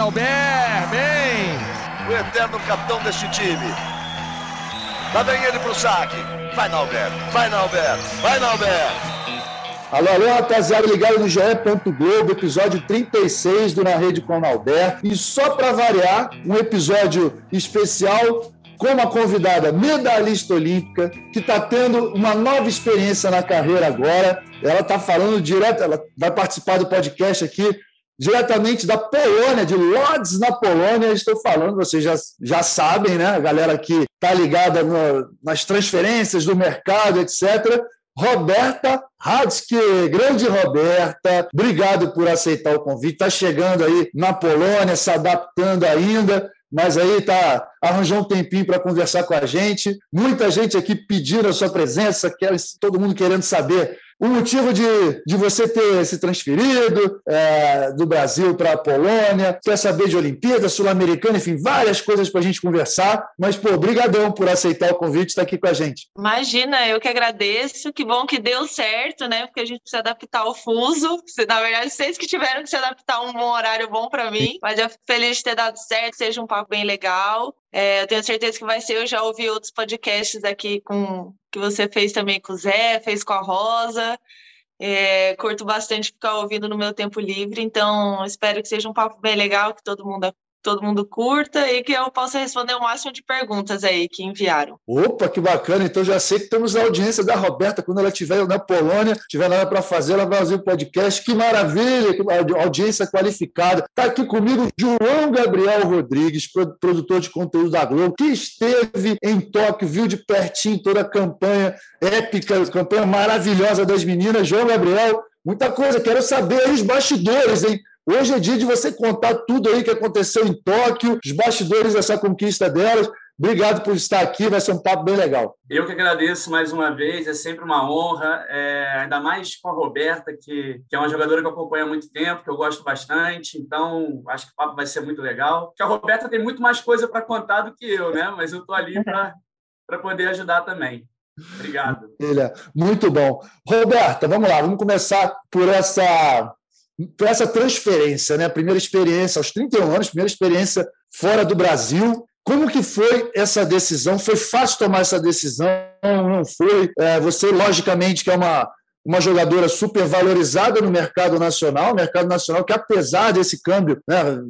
Nauber, bem! O eterno capitão deste time. Lá vem ele pro saque. Vai, Nauber, vai, Nauber, vai, Nauber. Alô, alô, rapaziada, ligado no GE. Globo, episódio 36 do Na Rede com. E só para variar, um episódio especial com uma convidada medalhista olímpica que está tendo uma nova experiência na carreira agora. Ela está falando direto, ela vai participar do podcast aqui diretamente da Polônia, de Lodz, na Polônia. Estou falando, vocês já, já sabem, né? A galera que está ligada no, nas transferências do mercado, etc. Roberta Hadski, grande Roberta, obrigado por aceitar o convite. Está chegando aí na Polônia, se adaptando ainda, mas aí tá arranjou um tempinho para conversar com a gente. Muita gente aqui pedindo a sua presença, todo mundo querendo saber o motivo de, de você ter se transferido é, do Brasil para a Polônia, quer saber de Olimpíada, Sul-Americana, enfim, várias coisas para a gente conversar. Mas, pô, brigadão por aceitar o convite e estar aqui com a gente. Imagina, eu que agradeço. Que bom que deu certo, né? Porque a gente precisa adaptar o fuso. Na verdade, vocês que tiveram que se adaptar a um horário bom para mim. Mas eu fico feliz de ter dado certo, seja um papo bem legal. É, eu tenho certeza que vai ser. Eu já ouvi outros podcasts aqui com que você fez também com o Zé, fez com a Rosa. É, curto bastante ficar ouvindo no meu tempo livre, então espero que seja um papo bem legal, que todo mundo todo mundo curta e que eu possa responder o máximo de perguntas aí que enviaram. Opa, que bacana! Então já sei que temos a audiência da Roberta quando ela estiver na Polônia, tiver nada para fazer, ela vai fazer o podcast. Que maravilha! Que audiência qualificada. Está aqui comigo João Gabriel Rodrigues, produtor de conteúdo da Globo, que esteve em Tóquio, viu de pertinho toda a campanha épica, campanha maravilhosa das meninas. João Gabriel, muita coisa. Quero saber aí os bastidores, hein? Hoje é dia de você contar tudo aí que aconteceu em Tóquio, os bastidores dessa conquista delas. Obrigado por estar aqui, vai ser um papo bem legal. Eu que agradeço mais uma vez, é sempre uma honra, é, ainda mais com a Roberta, que, que é uma jogadora que eu acompanho há muito tempo, que eu gosto bastante, então acho que o papo vai ser muito legal. Porque a Roberta tem muito mais coisa para contar do que eu, né? Mas eu estou ali para poder ajudar também. Obrigado. Muito bom. Roberta, vamos lá, vamos começar por essa para essa transferência, né? Primeira experiência aos 31 anos, primeira experiência fora do Brasil. Como que foi essa decisão? Foi fácil tomar essa decisão? Não foi? É, você, logicamente, que é uma, uma jogadora super valorizada no mercado nacional, mercado nacional que, apesar desse câmbio né,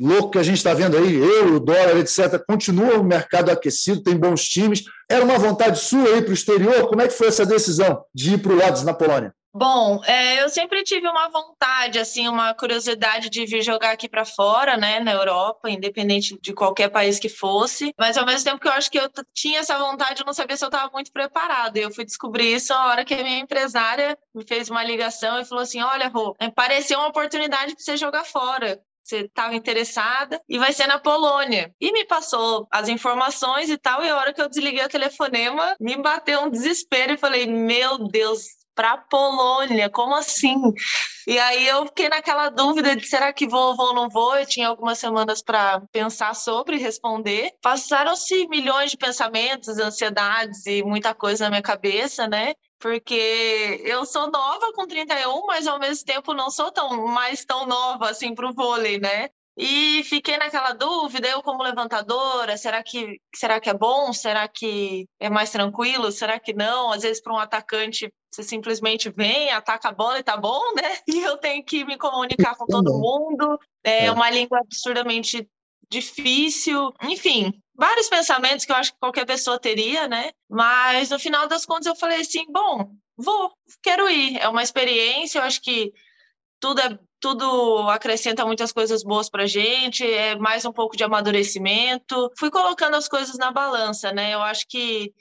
louco que a gente está vendo aí, euro, dólar, etc., continua o mercado aquecido, tem bons times. Era uma vontade sua ir para o exterior? Como é que foi essa decisão de ir para o Lodz, na Polônia? Bom, é, eu sempre tive uma vontade, assim, uma curiosidade de vir jogar aqui para fora, né, na Europa, independente de qualquer país que fosse. Mas ao mesmo tempo que eu acho que eu tinha essa vontade, eu não sabia se eu estava muito preparada. Eu fui descobrir isso a hora que a minha empresária me fez uma ligação e falou assim: "Olha, Rô, pareceu uma oportunidade para você jogar fora você estava interessada e vai ser na Polônia. E me passou as informações e tal, e a hora que eu desliguei o telefonema, me bateu um desespero e falei: Meu Deus, para Polônia, como assim? E aí eu fiquei naquela dúvida de será que vou, vou ou não vou? Eu tinha algumas semanas para pensar sobre e responder. Passaram-se milhões de pensamentos, ansiedades e muita coisa na minha cabeça, né? Porque eu sou nova com 31, mas ao mesmo tempo não sou tão mais tão nova assim para o vôlei, né? E fiquei naquela dúvida, eu como levantadora, será que será que é bom? Será que é mais tranquilo? Será que não? Às vezes para um atacante você simplesmente vem, ataca a bola e tá bom, né? E eu tenho que me comunicar com todo mundo. É, é uma língua absurdamente difícil. Enfim, vários pensamentos que eu acho que qualquer pessoa teria, né? Mas no final das contas eu falei assim, bom, vou, quero ir. É uma experiência, eu acho que tudo é tudo acrescenta muitas coisas boas para gente, é mais um pouco de amadurecimento. Fui colocando as coisas na balança, né? Eu acho que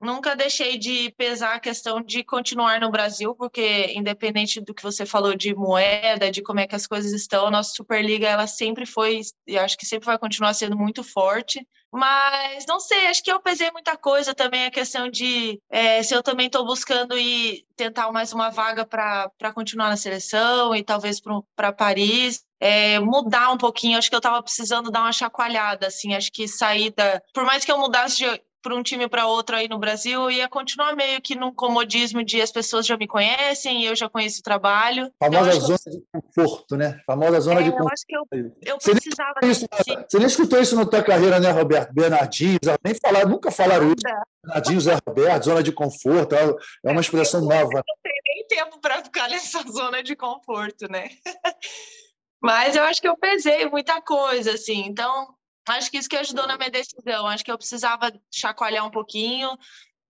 nunca deixei de pesar a questão de continuar no Brasil, porque independente do que você falou de moeda, de como é que as coisas estão, a nossa Superliga ela sempre foi, e acho que sempre vai continuar sendo muito forte. Mas não sei, acho que eu pesei muita coisa também a questão de é, se eu também estou buscando ir tentar mais uma vaga para continuar na seleção e talvez para Paris. É, mudar um pouquinho, acho que eu estava precisando dar uma chacoalhada, assim, acho que sair da... Por mais que eu mudasse de, para um time para outro aí no Brasil, ia continuar meio que num comodismo de as pessoas já me conhecem, eu já conheço o trabalho. Famosa então, zona de conforto, né? Famosa zona é, de conforto. Eu acho que eu, eu você precisava nem isso, Você nem escutou isso na tua carreira, né, Roberto? Bernardinho, nem falar, nunca falaram isso. Bernardinho, Zé Roberto, zona de conforto, é, é uma expressão nova. Não tem nem tempo para ficar nessa zona de conforto, né? Mas eu acho que eu pesei muita coisa, assim. Então, acho que isso que ajudou na minha decisão. Acho que eu precisava chacoalhar um pouquinho,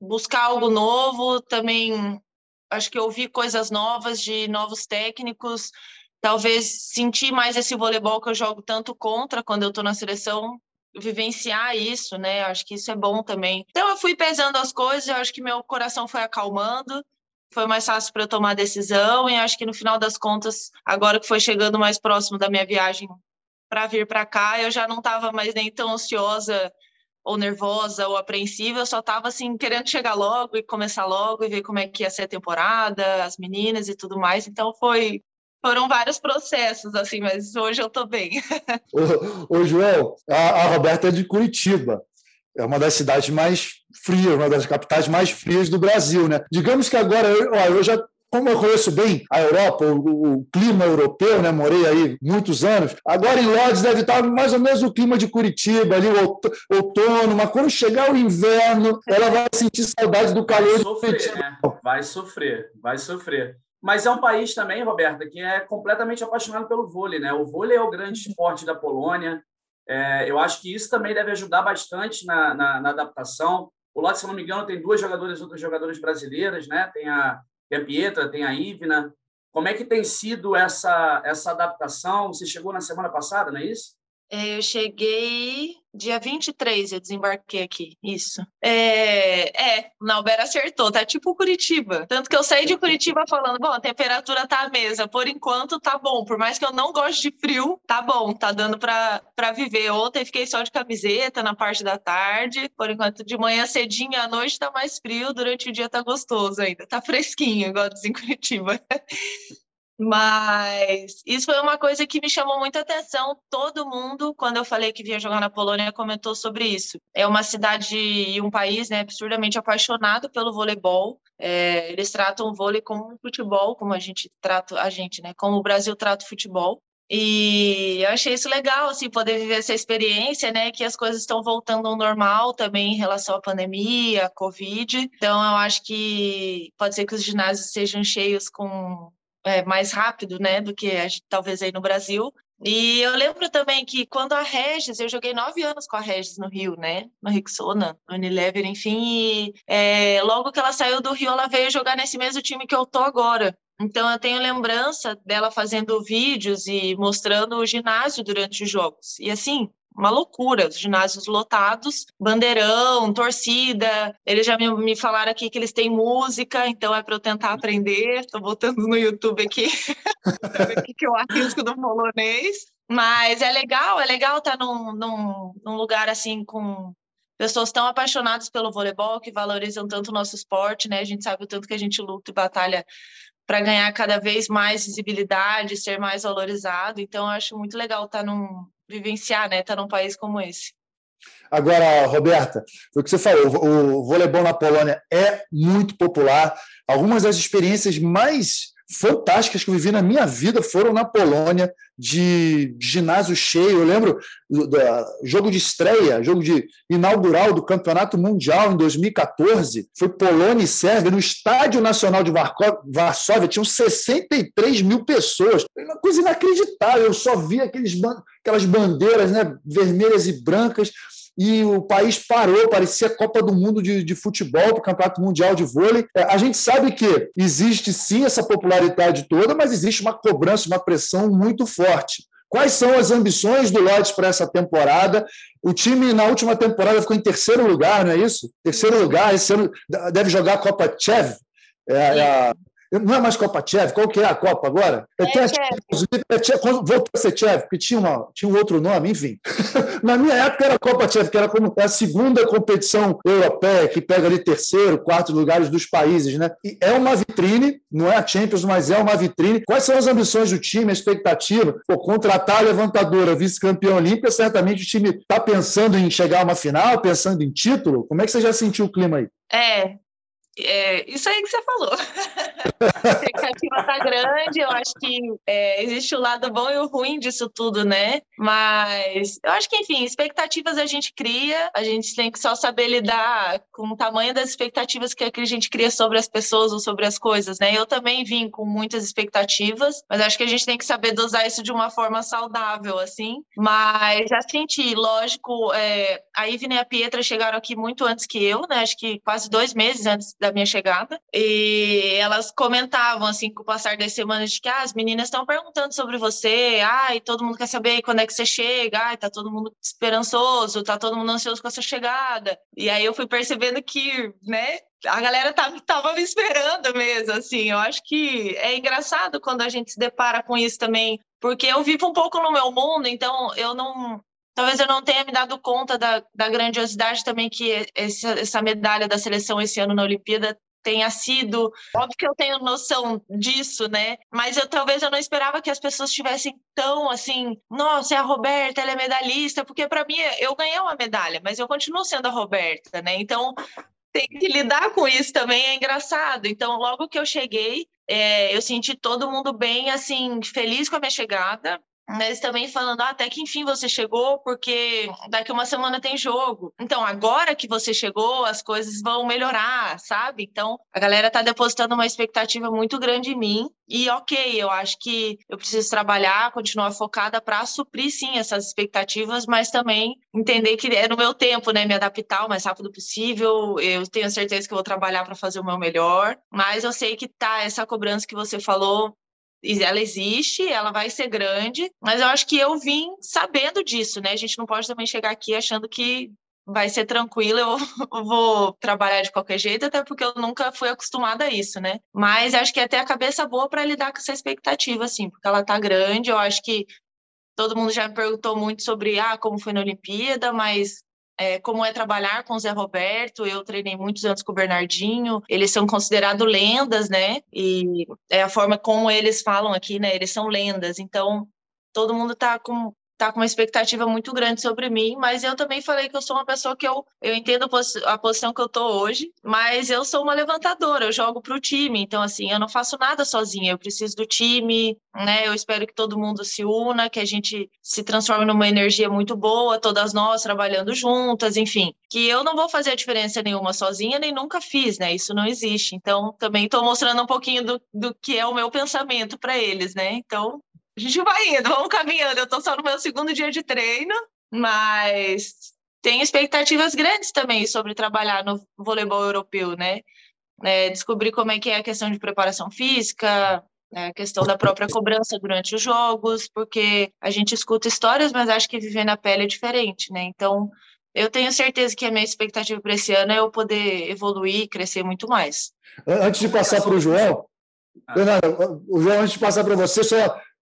buscar algo novo, também acho que ouvir coisas novas de novos técnicos, talvez sentir mais esse voleibol que eu jogo tanto contra quando eu estou na seleção, vivenciar isso, né? Acho que isso é bom também. Então eu fui pesando as coisas, eu acho que meu coração foi acalmando foi mais fácil para eu tomar a decisão e acho que no final das contas, agora que foi chegando mais próximo da minha viagem para vir para cá, eu já não estava mais nem tão ansiosa ou nervosa ou apreensiva, eu só estava assim querendo chegar logo e começar logo e ver como é que ia ser a temporada, as meninas e tudo mais. Então foi foram vários processos assim, mas hoje eu estou bem. ô, ô, João, a, a Roberta é de Curitiba é uma das cidades mais frias, uma das capitais mais frias do Brasil. Né? Digamos que agora, eu, eu já como eu conheço bem a Europa, o, o, clima europeu, né? morei aí muitos anos, agora em Lodz deve estar mais ou menos o clima de Curitiba, ali o outono, mas quando chegar o inverno, ela vai sentir saudade do calor. Vai sofrer, né? vai sofrer, vai sofrer. Mas é um país também, Roberta, que é completamente apaixonado pelo vôlei, né? O vôlei é o grande esporte da Polônia, é, eu acho que isso também deve ajudar bastante na, na, na adaptação. O Lotte, se não me engano, tem duas jogadoras, outras jogadoras brasileiras, né? Tem a, tem a Pietra, tem a Ivna. Como é que tem sido essa, essa adaptação? Você chegou na semana passada, não é isso? É, eu cheguei dia 23, eu desembarquei aqui. Isso. É, é Nauber acertou, tá tipo Curitiba. Tanto que eu saí de Curitiba falando, bom, a temperatura tá a mesa, por enquanto tá bom. Por mais que eu não goste de frio, tá bom, tá dando pra, pra viver. Ontem fiquei só de camiseta na parte da tarde, por enquanto de manhã cedinho à noite tá mais frio, durante o dia tá gostoso ainda, tá fresquinho, igual diz em Curitiba. Mas isso foi uma coisa que me chamou muita atenção. Todo mundo, quando eu falei que vinha jogar na Polônia, comentou sobre isso. É uma cidade e um país né, absurdamente apaixonado pelo voleibol. É, eles tratam o vôlei como um futebol, como a gente trata a gente, né? Como o Brasil trata o futebol. E eu achei isso legal, assim, poder viver essa experiência, né? Que as coisas estão voltando ao normal também em relação à pandemia, à Covid. Então, eu acho que pode ser que os ginásios sejam cheios com é, mais rápido, né, do que a, talvez aí no Brasil. E eu lembro também que quando a Regis, eu joguei nove anos com a Regis no Rio, né? No Rixona, no Unilever, enfim. E é, logo que ela saiu do Rio, ela veio jogar nesse mesmo time que eu tô agora. Então eu tenho lembrança dela fazendo vídeos e mostrando o ginásio durante os jogos. E assim, uma loucura, os ginásios lotados, bandeirão, torcida. Eles já me, me falaram aqui que eles têm música, então é para eu tentar aprender. Estou botando no YouTube aqui o que, eu arrisco do polonês. Mas é legal, é legal estar tá num, num, num lugar assim com pessoas tão apaixonadas pelo voleibol, que valorizam tanto o nosso esporte, né? A gente sabe o tanto que a gente luta e batalha para ganhar cada vez mais visibilidade, ser mais valorizado. Então, eu acho muito legal estar tá num, vivenciar, né? Estar tá num país como esse. Agora, Roberta, foi o que você falou, o voleibol na Polônia é muito popular. Algumas das experiências mais fantásticas que eu vivi na minha vida foram na Polônia, de ginásio cheio. Eu lembro do, jogo de estreia, jogo de inaugural do Campeonato Mundial em 2014. Foi Polônia e Sérvia, no Estádio Nacional de Varsóvia, tinham 63 mil pessoas. Uma coisa inacreditável. Eu só vi aqueles, aquelas bandeiras né, vermelhas e brancas e o país parou, parecia Copa do Mundo de, de futebol, o Campeonato Mundial de Vôlei. É, a gente sabe que existe sim essa popularidade toda, mas existe uma cobrança, uma pressão muito forte. Quais são as ambições do Lodz para essa temporada? O time, na última temporada, ficou em terceiro lugar, não é isso? Terceiro lugar, esse ano deve jogar a Copa Chev. É, é a, Não é mais Copa Tchev? Qual que é a Copa agora? É, a Champions voltou a ser Tchev, porque tinha, uma, tinha um outro nome, enfim. Na minha época era Copa Tchev, que era como a segunda competição europeia, que pega ali terceiro, quarto lugares dos países, né? E é uma vitrine, não é a Champions, mas é uma vitrine. Quais são as ambições do time, a expectativa? Pô, contratar a levantadora, vice-campeã olímpica, certamente o time está pensando em chegar a uma final, pensando em título. Como é que você já sentiu o clima aí? É, é, isso aí que você falou. a expectativa está grande, eu acho que é, existe o lado bom e o ruim disso tudo, né? Mas eu acho que, enfim, expectativas a gente cria, a gente tem que só saber lidar com o tamanho das expectativas que a gente cria sobre as pessoas ou sobre as coisas, né? Eu também vim com muitas expectativas, mas acho que a gente tem que saber dosar isso de uma forma saudável, assim. Mas já senti, lógico, é, a Ivne e a Pietra chegaram aqui muito antes que eu, né? Acho que quase dois meses antes da da minha chegada. E elas comentavam, assim, com o passar das semanas, de que ah, as meninas estão perguntando sobre você, ai, todo mundo quer saber quando é que você chega, ai, tá todo mundo esperançoso, tá todo mundo ansioso com a sua chegada. E aí eu fui percebendo que, né, a galera tava, tava me esperando mesmo, assim. Eu acho que é engraçado quando a gente se depara com isso também, porque eu vivo um pouco no meu mundo, então eu não talvez eu não tenha me dado conta da, da grandiosidade também que essa, essa medalha da seleção esse ano na Olimpíada tenha sido. Óbvio que eu tenho noção disso, né? Mas eu talvez eu não esperava que as pessoas estivessem tão assim, nossa, é a Roberta, ela é medalhista, porque para mim eu ganhei uma medalha, mas eu continuo sendo a Roberta, né? Então tem que lidar com isso também é engraçado. Então, logo que eu cheguei, é, eu senti todo mundo bem, assim, feliz com a minha chegada mas também falando, ah, até que enfim você chegou, porque daqui uma semana tem jogo. Então, agora que você chegou, as coisas vão melhorar, sabe? Então, a galera tá depositando uma expectativa muito grande em mim. E ok, eu acho que eu preciso trabalhar, continuar focada para suprir sim essas expectativas, mas também entender que é no meu tempo, né? Me adaptar o mais rápido possível. Eu tenho certeza que vou trabalhar para fazer o meu melhor, mas eu sei que tá essa cobrança que você falou ela existe, ela vai ser grande, mas eu acho que eu vim sabendo disso, né? A gente não pode também chegar aqui achando que vai ser tranquilo, eu vou trabalhar de qualquer jeito, até porque eu nunca fui acostumada a isso, né? Mas acho que é até a cabeça boa para lidar com essa expectativa, assim, porque ela tá grande, eu acho que todo mundo já me perguntou muito sobre ah, como foi na Olimpíada, mas é, como é trabalhar com o Zé Roberto. Eu treinei muitos anos com o Bernardinho. Eles são considerados lendas, né? E é a forma como eles falam aqui, né? Eles são lendas. Então, todo mundo está com tá com uma expectativa muito grande sobre mim, mas eu também falei que eu sou uma pessoa que eu, eu entendo a, posição que eu tô hoje, mas eu sou uma levantadora, eu jogo para o time, então assim, eu não faço nada sozinha, eu preciso do time, né? Eu espero que todo mundo se una, que a gente se transforme numa energia muito boa, todas nós trabalhando juntas, enfim, que eu não vou fazer a diferença nenhuma sozinha, nem nunca fiz, né? Isso não existe. Então, também estou mostrando um pouquinho do, do que é o meu pensamento para eles, né? Então, a gente vai indo, vamos caminhando. Eu estou só no meu segundo dia de treino, mas tenho expectativas grandes também sobre trabalhar no voleibol europeu, né? É, descobrir como é que é a questão de preparação física, né? a questão da própria cobrança durante os jogos, porque a gente escuta histórias, mas acho que viver na pele é diferente, né? Então, eu tenho certeza que a minha expectativa para esse ano é eu poder evoluir e crescer muito mais. Antes de passar para o João, Fernanda, o João, antes de passar para você, só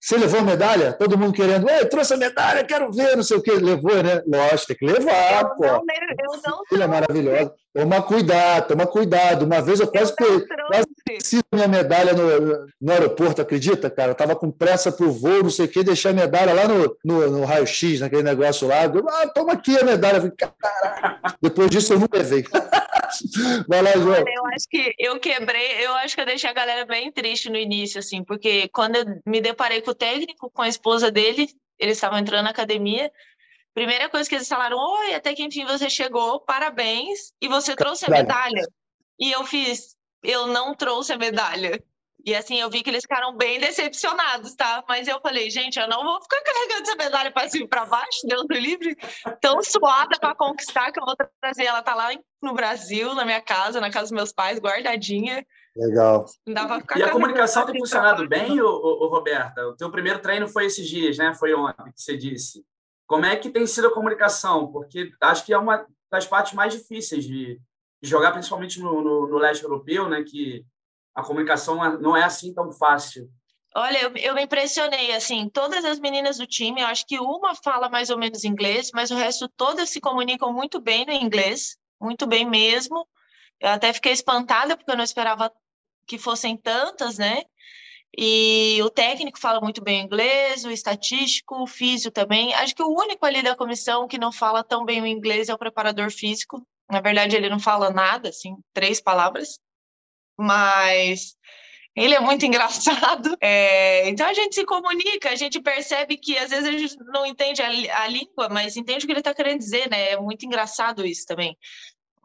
você levou a medalha? Todo mundo querendo, Ei, trouxe a medalha, quero ver, não sei o que. Levou, né? Lógico, tem que levar, eu pô. Não, eu não Filha é maravilhosa. Toma cuidado, toma cuidado. Uma vez eu quase, eu quase esqueci minha medalha no, no aeroporto, acredita, cara? Eu tava com pressa pro voo, não sei o que, deixei a medalha lá no, no, no raio-x, naquele negócio lá. Eu, ah, toma aqui a medalha. Falei, Depois disso eu não levei. Vai lá, João. Eu acho que eu quebrei, eu acho que eu deixei a galera bem triste no início, assim, porque quando eu me deparei com o técnico, com a esposa dele, eles estavam entrando na academia, Primeira coisa que eles falaram: Oi, até que enfim você chegou, parabéns, e você trouxe a medalha. E eu fiz: Eu não trouxe a medalha. E assim, eu vi que eles ficaram bem decepcionados, tá? Mas eu falei, gente, eu não vou ficar carregando essa medalha para cima e para baixo, Deus do livre, tão suada para conquistar que eu vou trazer. Ela tá lá no Brasil, na minha casa, na casa dos meus pais, guardadinha. Legal. e a comunicação tem funcionado bem, ô, ô, Roberta? O teu primeiro treino foi esses dias, né? Foi ontem que você disse. Como é que tem sido a comunicação? Porque acho que é uma das partes mais difíceis de, jogar, principalmente no, no, no, leste europeu, né? Que a comunicação não é assim tão fácil. Olha, eu, eu, me impressionei, assim, todas as meninas do time, eu acho que uma fala mais ou menos inglês, mas o resto todas se comunicam muito bem no inglês, muito bem mesmo. Eu até fiquei espantada, porque eu não esperava que fossem tantas, né? E o técnico fala muito bem inglês, o estatístico, o físico também. Acho que o único ali da comissão que não fala tão bem o inglês é o preparador físico. Na verdade, ele não fala nada, assim, três palavras. Mas ele é muito engraçado. É, então a gente se comunica, a gente percebe que às vezes a gente não entende a, a língua, mas entende o que ele está querendo dizer, né? É muito engraçado isso também.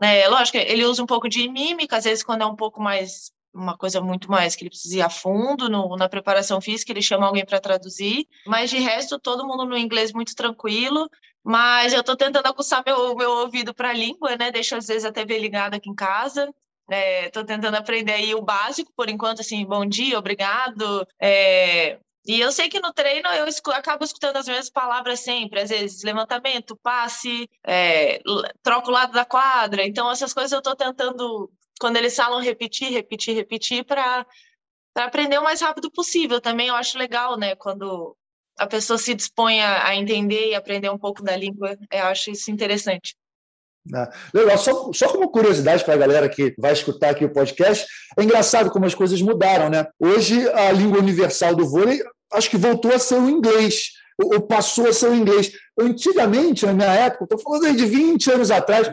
É, lógico, ele usa um pouco de mímica, às vezes quando é um pouco mais uma coisa muito mais que ele precisa ir a fundo no, na preparação física, ele chama alguém para traduzir, mas de resto todo mundo no inglês muito tranquilo, mas eu estou tentando aguçar meu, meu ouvido para a língua, né, deixo às vezes até ver ligado aqui em casa, estou é, tentando aprender aí o básico, por enquanto, assim, bom dia, obrigado, é, e eu sei que no treino eu escu acabo escutando as mesmas palavras sempre, às vezes levantamento, passe, é, troco o lado da quadra. Então, essas coisas eu estou tentando quando eles falam repetir, repetir, repetir, para aprender o mais rápido possível. Também eu acho legal, né? Quando a pessoa se dispõe a, a entender e aprender um pouco da língua, eu acho isso interessante. Ah, legal, só, só como curiosidade para a galera que vai escutar aqui o podcast, é engraçado como as coisas mudaram, né? Hoje a língua universal do vôlei acho que voltou a ser o inglês, ou passou a ser o inglês. Antigamente, na minha época, estou falando aí de 20 anos atrás,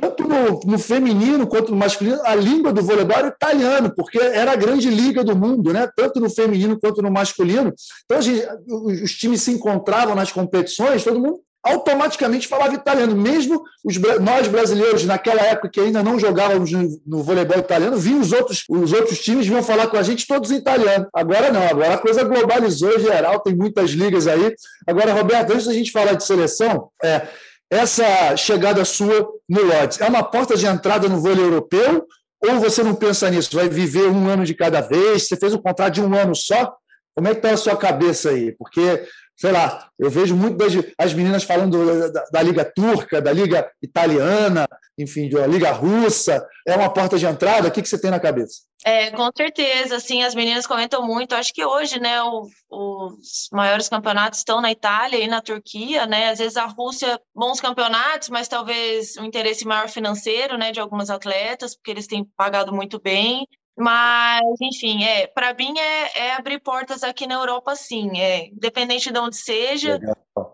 tanto no, no, feminino quanto no masculino, a língua do voleibol era italiano, porque era a grande liga do mundo, né? tanto no feminino quanto no masculino. Então, gente, os times se encontravam nas competições, todo mundo automaticamente falava italiano. Mesmo os, nós brasileiros, naquela época que ainda não jogávamos no, no voleibol italiano, vinham os outros, os outros times vinham falar com a gente todos em italiano. Agora não, agora a coisa globalizou geral, tem muitas ligas aí. Agora, Roberto, antes da gente falar de seleção, é, essa chegada sua no Lodz é uma porta de entrada no vôlei europeu ou você não pensa nisso? Vai viver um ano de cada vez? Você fez um contrato de um ano só? Como é que está a sua cabeça aí? Porque, sei lá, eu vejo muito das as meninas falando da, da, Liga Turca, da Liga Italiana, enfim, da Liga Russa. É uma porta de entrada? O que, que você tem na cabeça? É, com certeza, assim, as meninas comentam muito. Acho que hoje, né, o, os maiores campeonatos estão na Itália e na Turquia, né? Às vezes a Rússia, bons campeonatos, mas talvez um interesse maior financeiro, né, de algumas atletas, porque eles têm pagado muito bem. Mas, enfim, é, para mim é, é, abrir portas aqui na Europa, sim. É, independente de onde seja.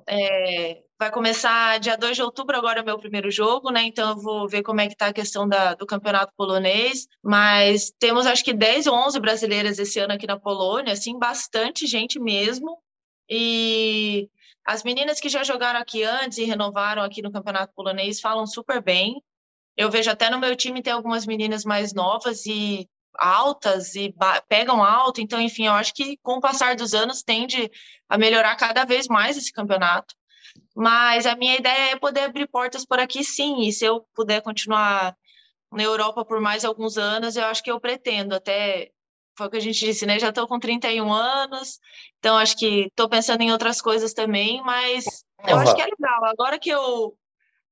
É, vai começar dia 2 de outubro, agora é o meu primeiro jogo, né? Então eu vou ver como é que está a questão da, do campeonato polonês. Mas temos acho que 10 ou 11 brasileiras esse ano aqui na Polônia, assim, bastante gente mesmo. E as meninas que já jogaram aqui antes e renovaram aqui no campeonato polonês falam super bem. Eu vejo até no meu time tem algumas meninas mais novas e altas e pegam alto, então, enfim, eu acho que com o passar dos anos tende a melhorar cada vez mais esse campeonato. Mas a minha ideia é poder abrir portas por aqui, sim, e se eu puder continuar na Europa por mais alguns anos, eu acho que eu pretendo, até foi o que a gente disse, né? Já estou com 31 anos, então acho que estou pensando em outras coisas também, mas eu uhum. acho que é legal. Agora que eu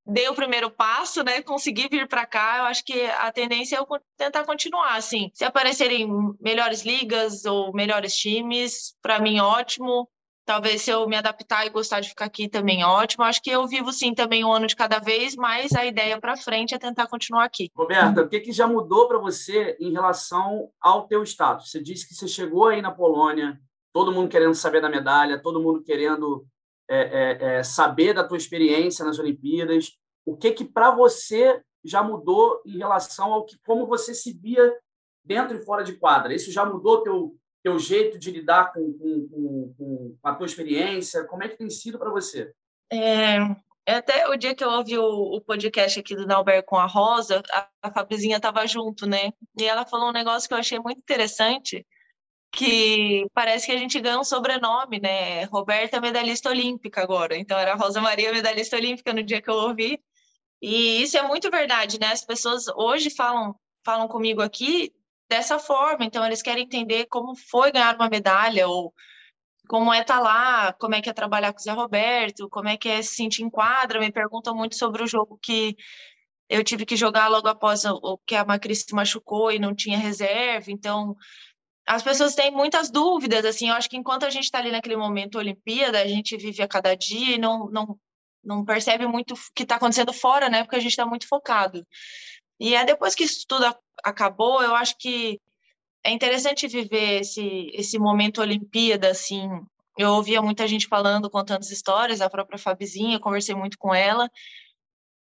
dei o primeiro passo, né? Consegui vir para cá, eu acho que a tendência é eu tentar continuar, assim. Se aparecerem melhores ligas ou melhores times, para mim ótimo. Talvez se eu me adaptar e gostar de ficar aqui também ótimo. Acho que eu vivo sim também um ano de cada vez, mas a ideia para frente é tentar continuar aqui. Roberta, o que, que já mudou para você em relação ao teu status? Você disse que você chegou aí na Polônia, todo mundo querendo saber da medalha, todo mundo querendo é, é, é, saber da tua experiência nas Olimpíadas. O que que para você já mudou em relação ao que como você se via dentro e fora de quadra? Isso já mudou teu teu jeito de lidar com, com, com, com a tua experiência? Como é que tem sido para você? É, até o dia que eu ouvi o, o podcast aqui do Nauber com a Rosa, a, a Fabrizinha estava junto, né? E ela falou um negócio que eu achei muito interessante, que parece que a gente ganha um sobrenome, né? Roberta é medalhista olímpica agora. Então era Rosa Maria medalhista olímpica no dia que eu ouvi. E isso é muito verdade, né? As pessoas hoje falam falam comigo aqui dessa forma, então eles querem entender como foi ganhar uma medalha ou como é estar tá lá, como é que é trabalhar com o Zé Roberto, como é que é se sentir em quadra, me perguntam muito sobre o jogo que eu tive que jogar logo após o que a Macri se machucou e não tinha reserva, então as pessoas têm muitas dúvidas, assim, eu acho que enquanto a gente está ali naquele momento Olimpíada, a gente vive a cada dia e não, não, não percebe muito o que está acontecendo fora, né, porque a gente está muito focado. E é depois que isso tudo acabou, eu acho que é interessante viver esse, esse momento Olimpíada, assim, eu ouvia muita gente falando, contando as histórias, a própria Fabizinha, conversei muito com ela,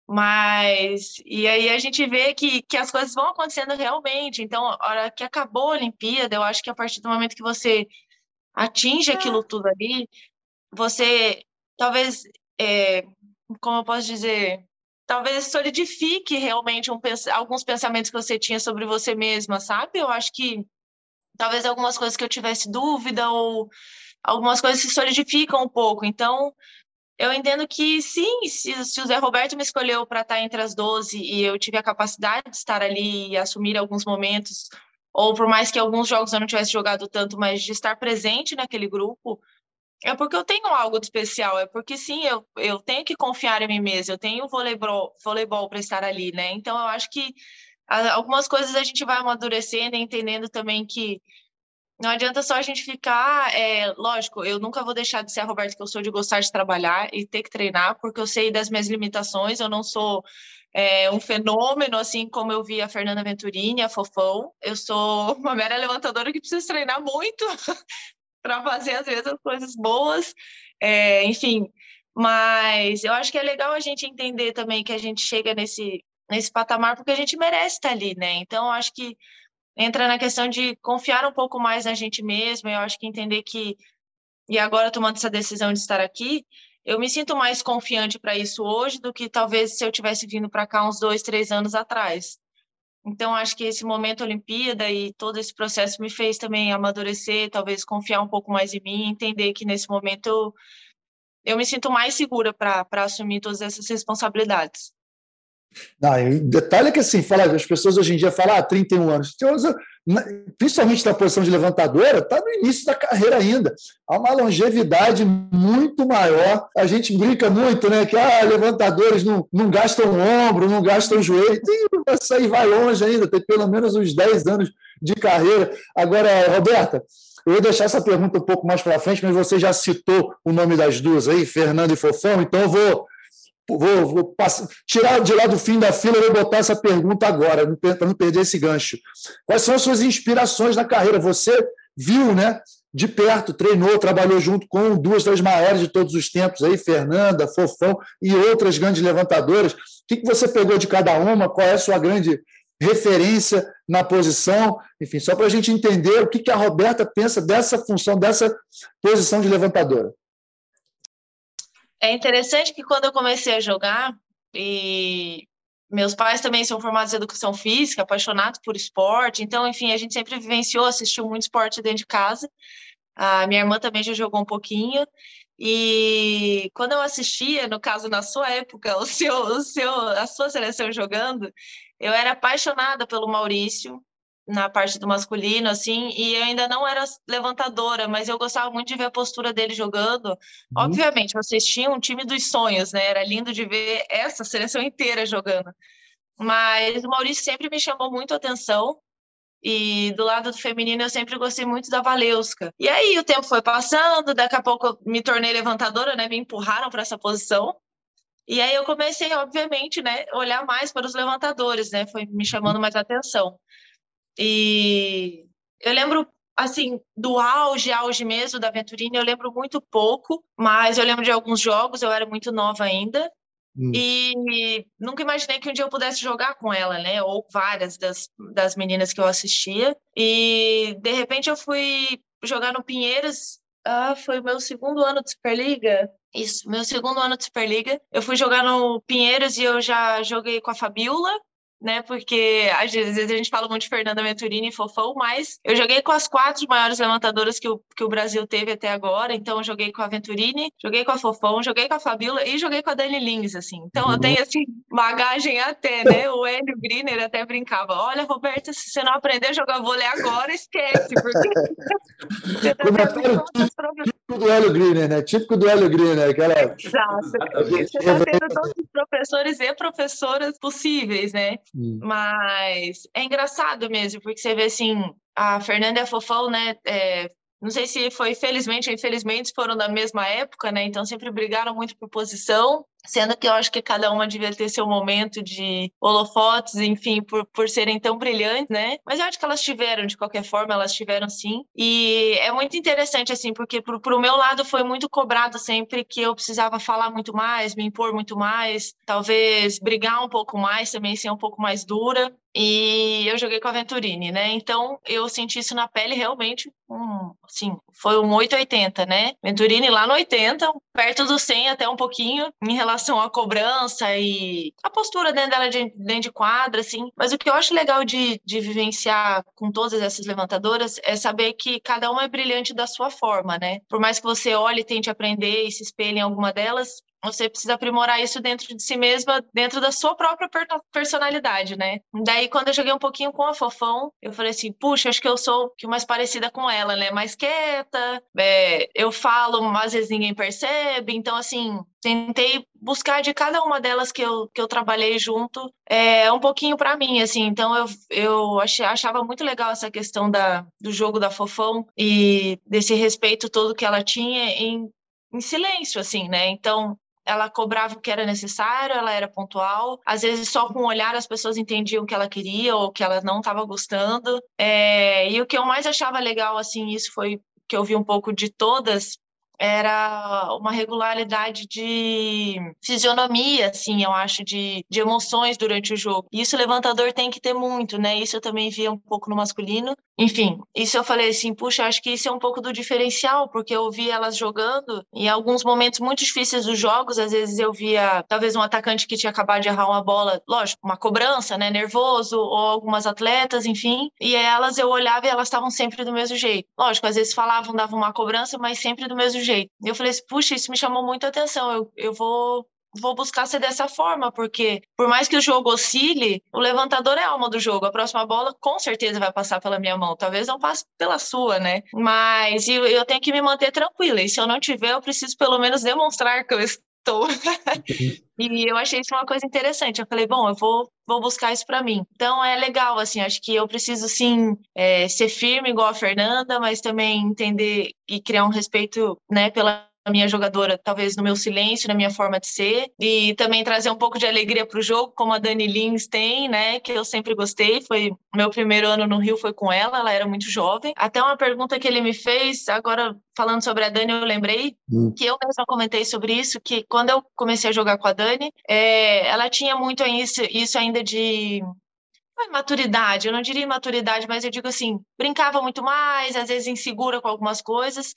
mas, e aí a gente vê que, que as coisas vão acontecendo realmente. Então, a hora que acabou a Olimpíada, eu acho que a partir do momento que você atinge aquilo tudo ali, você talvez, é, como eu posso dizer, talvez solidifique realmente um, alguns pensamentos que você tinha sobre você mesma, sabe? Eu acho que talvez algumas coisas que eu tivesse dúvida ou algumas coisas se solidificam um pouco. Então, eu entendo que sim, se, se o Zé Roberto me escolheu para estar entre as 12 e eu tive a capacidade de estar ali e assumir alguns momentos, ou por mais que alguns jogos eu não tivesse jogado tanto, mas de estar presente naquele grupo, é porque eu tenho algo de especial, é porque sim, eu, eu tenho que confiar em mim mesma, eu tenho voleibol, voleibol para estar ali, né? Então eu acho que algumas coisas a gente vai amadurecendo e entendendo também que não adianta só a gente ficar. É, lógico, eu nunca vou deixar de ser a Roberta que eu sou de gostar de trabalhar e ter que treinar, porque eu sei das minhas limitações, eu não sou é, um fenômeno, assim como eu vi a Fernanda Venturini, a Fofão. Eu sou uma mera levantadora que precisa treinar muito para fazer, às vezes, as coisas boas. É, enfim, mas eu acho que é legal a gente entender também que a gente chega nesse, nesse patamar porque a gente merece estar ali, né? Então, eu acho que entra na questão de confiar um pouco mais na gente mesmo. Eu acho que entender que, e agora tomando essa decisão de estar aqui, eu me sinto mais confiante para isso hoje do que talvez se eu tivesse vindo para cá uns dois, três anos atrás. Então, acho que esse momento Olimpíada e todo esse processo me fez também amadurecer, talvez confiar um pouco mais em mim, entender que nesse momento eu, eu me sinto mais segura para assumir todas essas responsabilidades. Não, detalhe é que assim, fala, as pessoas hoje em dia falam, ah, 31 anos. Principalmente na posição de levantadora, está no início da carreira ainda. Há uma longevidade muito maior. A gente brinca muito, né? Que ah, levantadores não, não gastam ombro, não gastam joelho. Tem, essa aí vai longe ainda, tem pelo menos uns 10 anos de carreira. Agora, Roberta, eu vou deixar essa pergunta um pouco mais para frente, mas você já citou o nome das duas aí, Fernando e Fofão, então eu vou Vou, vou passar, tirar de lá do fim da fila vou botar essa pergunta agora, para não perder esse gancho. Quais são as suas inspirações na carreira? Você viu, né? De perto, treinou, trabalhou junto com duas das maiores de todos os tempos aí, Fernanda, Fofão e outras grandes levantadoras. O que você pegou de cada uma? Qual é a sua grande referência na posição? Enfim, só para a gente entender o que a Roberta pensa dessa função, dessa posição de levantadora. É interessante que quando eu comecei a jogar, e meus pais também são formados em educação física, apaixonados por esporte, então, enfim, a gente sempre vivenciou, assistiu muito esporte dentro de casa. A minha irmã também já jogou um pouquinho. E quando eu assistia, no caso na sua época, o seu, o seu, a sua seleção jogando, eu era apaixonada pelo Maurício, na parte do masculino, assim, e eu ainda não era levantadora, mas eu gostava muito de ver a postura dele jogando. Uhum. Obviamente, vocês tinham um time dos sonhos, né? Era lindo de ver essa seleção inteira jogando. Mas o Maurício sempre me chamou muito a atenção. E do lado do feminino eu sempre gostei muito da Valeuska. E aí o tempo foi passando, daqui a pouco eu me tornei levantadora, né? Me empurraram para essa posição. E aí eu comecei, obviamente, né, olhar mais para os levantadores, né? Foi me chamando mais atenção. E eu lembro, assim, do auge, auge mesmo da Venturini, eu lembro muito pouco, mas eu lembro de alguns jogos, eu era muito nova ainda. Hum. E nunca imaginei que um dia eu pudesse jogar com ela, né? Ou várias das, das meninas que eu assistia. E de repente eu fui jogar no Pinheiros. Ah, foi o meu segundo ano de Superliga. Isso, meu segundo ano de Superliga. Eu fui jogar no Pinheiros e eu já joguei com a Fabiola, né? Porque às vezes a gente fala muito de Fernanda Venturini e Fofão, mas eu joguei com as quatro maiores levantadoras que o, que o Brasil teve até agora. Então, eu joguei com a Venturini, joguei com a Fofão, joguei com a Fabiola e joguei com a Dani Lins, assim. Então, eu tenho, assim, bagagem até, né? O Hélio Griner até brincava: olha, Roberta, se você não aprender a jogar vôlei agora, esquece, porque você tá tendo típico do Hélio Greener, né? Típico do Hélio Greener, aquela. Exato. Você está tendo todos os professores e professoras possíveis, né? Hum. Mas é engraçado mesmo, porque você vê assim, a Fernanda e a Fofão, né? É, não sei se foi felizmente ou infelizmente foram da mesma época, né? Então sempre brigaram muito por posição, sendo que eu acho que cada uma devia ter seu momento de holofotes, enfim, por, por serem tão brilhantes, né? Mas eu acho que elas tiveram, de qualquer forma, elas tiveram sim. E é muito interessante, assim, porque pro, pro meu lado foi muito cobrado sempre que eu precisava falar muito mais, me impor muito mais, talvez brigar um pouco mais também, ser um pouco mais dura e eu joguei com a Venturini, né? Então eu senti isso na pele realmente, um, assim, foi um 880, né? Venturini lá no 80, perto do 100 até um pouquinho em relação à cobrança e a postura dentro dela de, dentro de quadra, assim. Mas o que eu acho legal de, de vivenciar com todas essas levantadoras é saber que cada uma é brilhante da sua forma, né? Por mais que você olhe tente aprender e se espelhe em alguma delas, você precisa aprimorar isso dentro de si mesma, dentro da sua própria personalidade, né? Daí, quando eu joguei um pouquinho com a Fofão, eu falei assim, puxa, acho que eu sou que mais parecida com ela, né? Mais quieta, é, eu falo, às vezes ninguém percebe. Então, assim, tentei buscar de cada uma delas que eu, que eu trabalhei junto é, um pouquinho para mim, assim. Então, eu, eu achei, achava muito legal essa questão da, do jogo da Fofão e desse respeito todo que ela tinha em em silêncio, assim, né? Então, ela cobrava o que era necessário, ela era pontual. Às vezes, só com o olhar, as pessoas entendiam o que ela queria ou que ela não estava gostando. É, e o que eu mais achava legal, assim, isso foi que eu vi um pouco de todas, era uma regularidade de fisionomia, assim, eu acho, de, de emoções durante o jogo. E isso o levantador tem que ter muito, né? Isso eu também via um pouco no masculino. Enfim, isso eu falei assim, puxa, acho que isso é um pouco do diferencial, porque eu vi elas jogando em alguns momentos muito difíceis dos jogos, às vezes eu via talvez um atacante que tinha acabado de errar uma bola, lógico, uma cobrança, né, nervoso, ou algumas atletas, enfim, e elas eu olhava e elas estavam sempre do mesmo jeito. Lógico, às vezes falavam, davam uma cobrança, mas sempre do mesmo jeito. E eu falei assim, puxa, isso me chamou muito a atenção, eu, eu vou vou buscar ser dessa forma, porque por mais que o jogo oscile, o levantador é a alma do jogo. A próxima bola com certeza vai passar pela minha mão, talvez não passe pela sua, né? Mas eu, eu tenho que me manter tranquila. E se eu não tiver, eu preciso pelo menos demonstrar que eu estou. e eu achei isso uma coisa interessante. Eu falei, bom, eu vou, vou buscar isso para mim. Então é legal, assim, acho que eu preciso sim é, ser firme igual a Fernanda, mas também entender e criar um respeito, né, pela minha jogadora, talvez no meu silêncio, na minha forma de ser, e também trazer um pouco de alegria para o jogo, como a Dani Lins tem, né, que eu sempre gostei. Foi meu primeiro ano no Rio foi com ela, ela era muito jovem. Até uma pergunta que ele me fez, agora falando sobre a Dani, eu lembrei hum. que eu mesma comentei sobre isso, que quando eu comecei a jogar com a Dani, é, ela tinha muito isso, isso ainda de maturidade, eu não diria maturidade, mas eu digo assim, brincava muito mais, às vezes insegura com algumas coisas.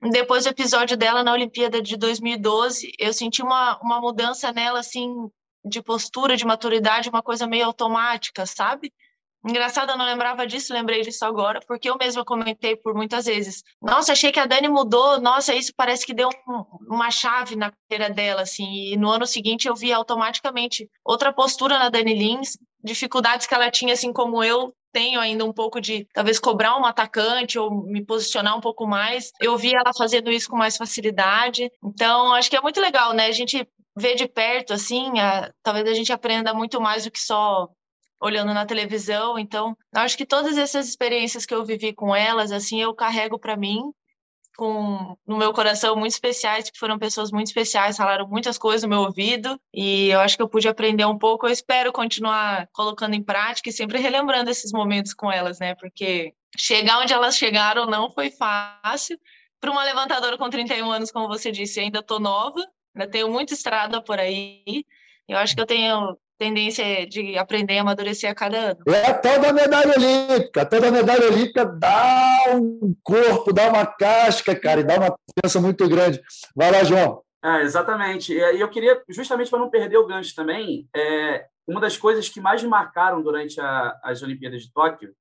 Depois do episódio dela na Olimpíada de 2012, eu senti uma, uma mudança nela, assim, de postura, de maturidade, uma coisa meio automática, sabe? Engraçado, eu não lembrava disso, lembrei disso agora, porque eu mesma comentei por muitas vezes. Nossa, achei que a Dani mudou, nossa, isso parece que deu um, uma chave na carreira dela, assim. E no ano seguinte eu vi automaticamente outra postura na Dani Lins, dificuldades que ela tinha, assim como eu tenho ainda um pouco de talvez cobrar um atacante ou me posicionar um pouco mais. Eu vi ela fazendo isso com mais facilidade. Então, acho que é muito legal, né? A gente vê de perto, assim, a, talvez a gente aprenda muito mais do que só olhando na televisão. Então, acho que todas essas experiências que eu vivi com elas, assim, eu carrego para mim com no meu coração muito especiais, que foram pessoas muito especiais, falaram muitas coisas no meu ouvido e eu acho que eu pude aprender um pouco. Eu espero continuar colocando em prática e sempre relembrando esses momentos com elas, né? Porque chegar onde elas chegaram não foi fácil. Para uma levantadora com 31 anos, como você disse, ainda tô nova, ainda tenho muita estrada por aí. Eu acho que eu tenho tendência de aprender e amadurecer a cada ano. É a tal da medalha olímpica. A tal da medalha olímpica dá um corpo, dá uma casca, cara, e dá uma confiança muito grande. Vai lá, João. É, exatamente. E eu queria, justamente para não perder o gancho também, é, uma das coisas que mais me marcaram durante a, as Olimpíadas de Tóquio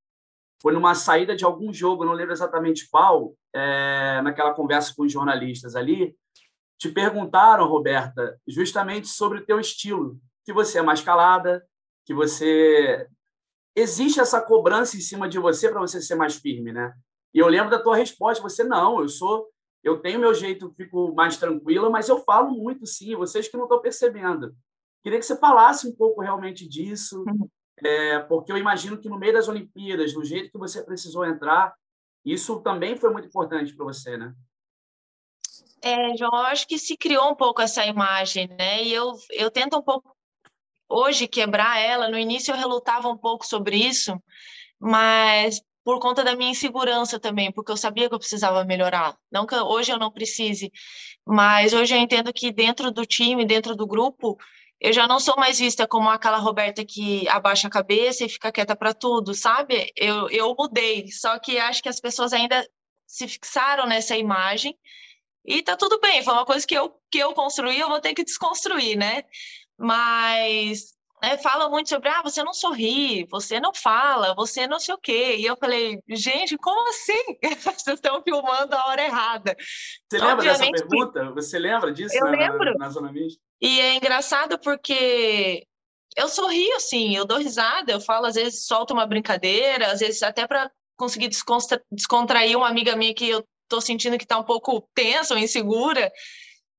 foi numa saída de algum jogo, não lembro exatamente qual, é, naquela conversa com os jornalistas ali, te perguntaram, Roberta, justamente sobre o teu estilo, que você é mais calada, que você existe essa cobrança em cima de você para você ser mais firme, né? E eu lembro da tua resposta, você não, eu sou Eu tenho meu jeito, fico mais tranquila, mas eu falo muito, sim, vocês que não estão percebendo. Queria que você falasse um pouco realmente disso, uhum. é, porque eu imagino que no meio das Olimpíadas, do jeito que você precisou entrar, isso também foi muito importante para você, né? É, João, eu acho que se criou um pouco essa imagem, né? E eu, eu tento um pouco hoje quebrar ela. No início eu relutava um pouco sobre isso, mas por conta da minha insegurança também, porque eu sabia que eu precisava melhorar. Não que hoje eu não precise, mas hoje eu entendo que dentro do time, dentro do grupo, eu já não sou mais vista como aquela Roberta que abaixa a cabeça e fica quieta para tudo, sabe? Eu, eu mudei, só que acho que as pessoas ainda se fixaram nessa imagem e tá tudo bem, foi uma coisa que eu, que eu construí, eu vou ter que desconstruir, né? Mas né, fala muito sobre, ah, você não sorri, você não fala, você não sei o quê. E eu falei, gente, como assim? Vocês estão filmando a hora errada. Você lembra dessa pergunta? Você lembra disso eu na, lembro. na, na Zona Mista? E é engraçado porque eu sorrio, assim, eu dou risada, eu falo, às vezes solto uma brincadeira, às vezes até para conseguir descontrair uma amiga minha que eu tô sentindo que tá um pouco tensa ou insegura.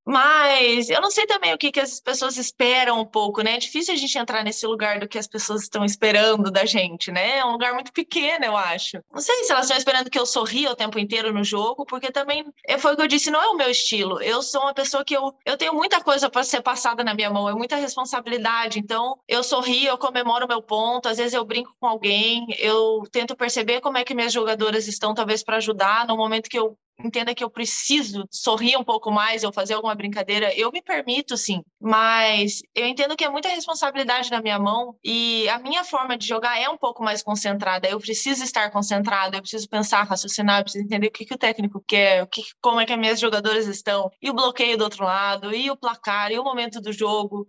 Mas eu não sei também o que, que as pessoas esperam um pouco, né? É difícil a gente entrar nesse lugar do que as pessoas estão esperando da gente, né? É um lugar muito pequeno, eu acho. Não sei se elas estão esperando que eu sorria o tempo inteiro no jogo, porque também é, foi o que eu disse, não é o meu estilo. Eu sou uma pessoa que eu, eu tenho muita coisa para ser passada na minha mão, é muita responsabilidade. Então, eu sorrio, eu comemoro meu ponto, às vezes eu brinco com alguém, eu tento perceber como é que minhas jogadoras estão, talvez para ajudar no momento que eu entenda que eu preciso sorrir um pouco mais ou fazer alguma brincadeira, eu me permito sim, mas eu entendo que é muita responsabilidade na minha mão e a minha forma de jogar é um pouco mais concentrada. Eu preciso estar concentrada, eu preciso pensar, raciocinar, eu preciso entender o que, que o técnico quer, o que, como é que as minhas jogadoras estão, e o bloqueio do outro lado, e o placar, e o momento do jogo.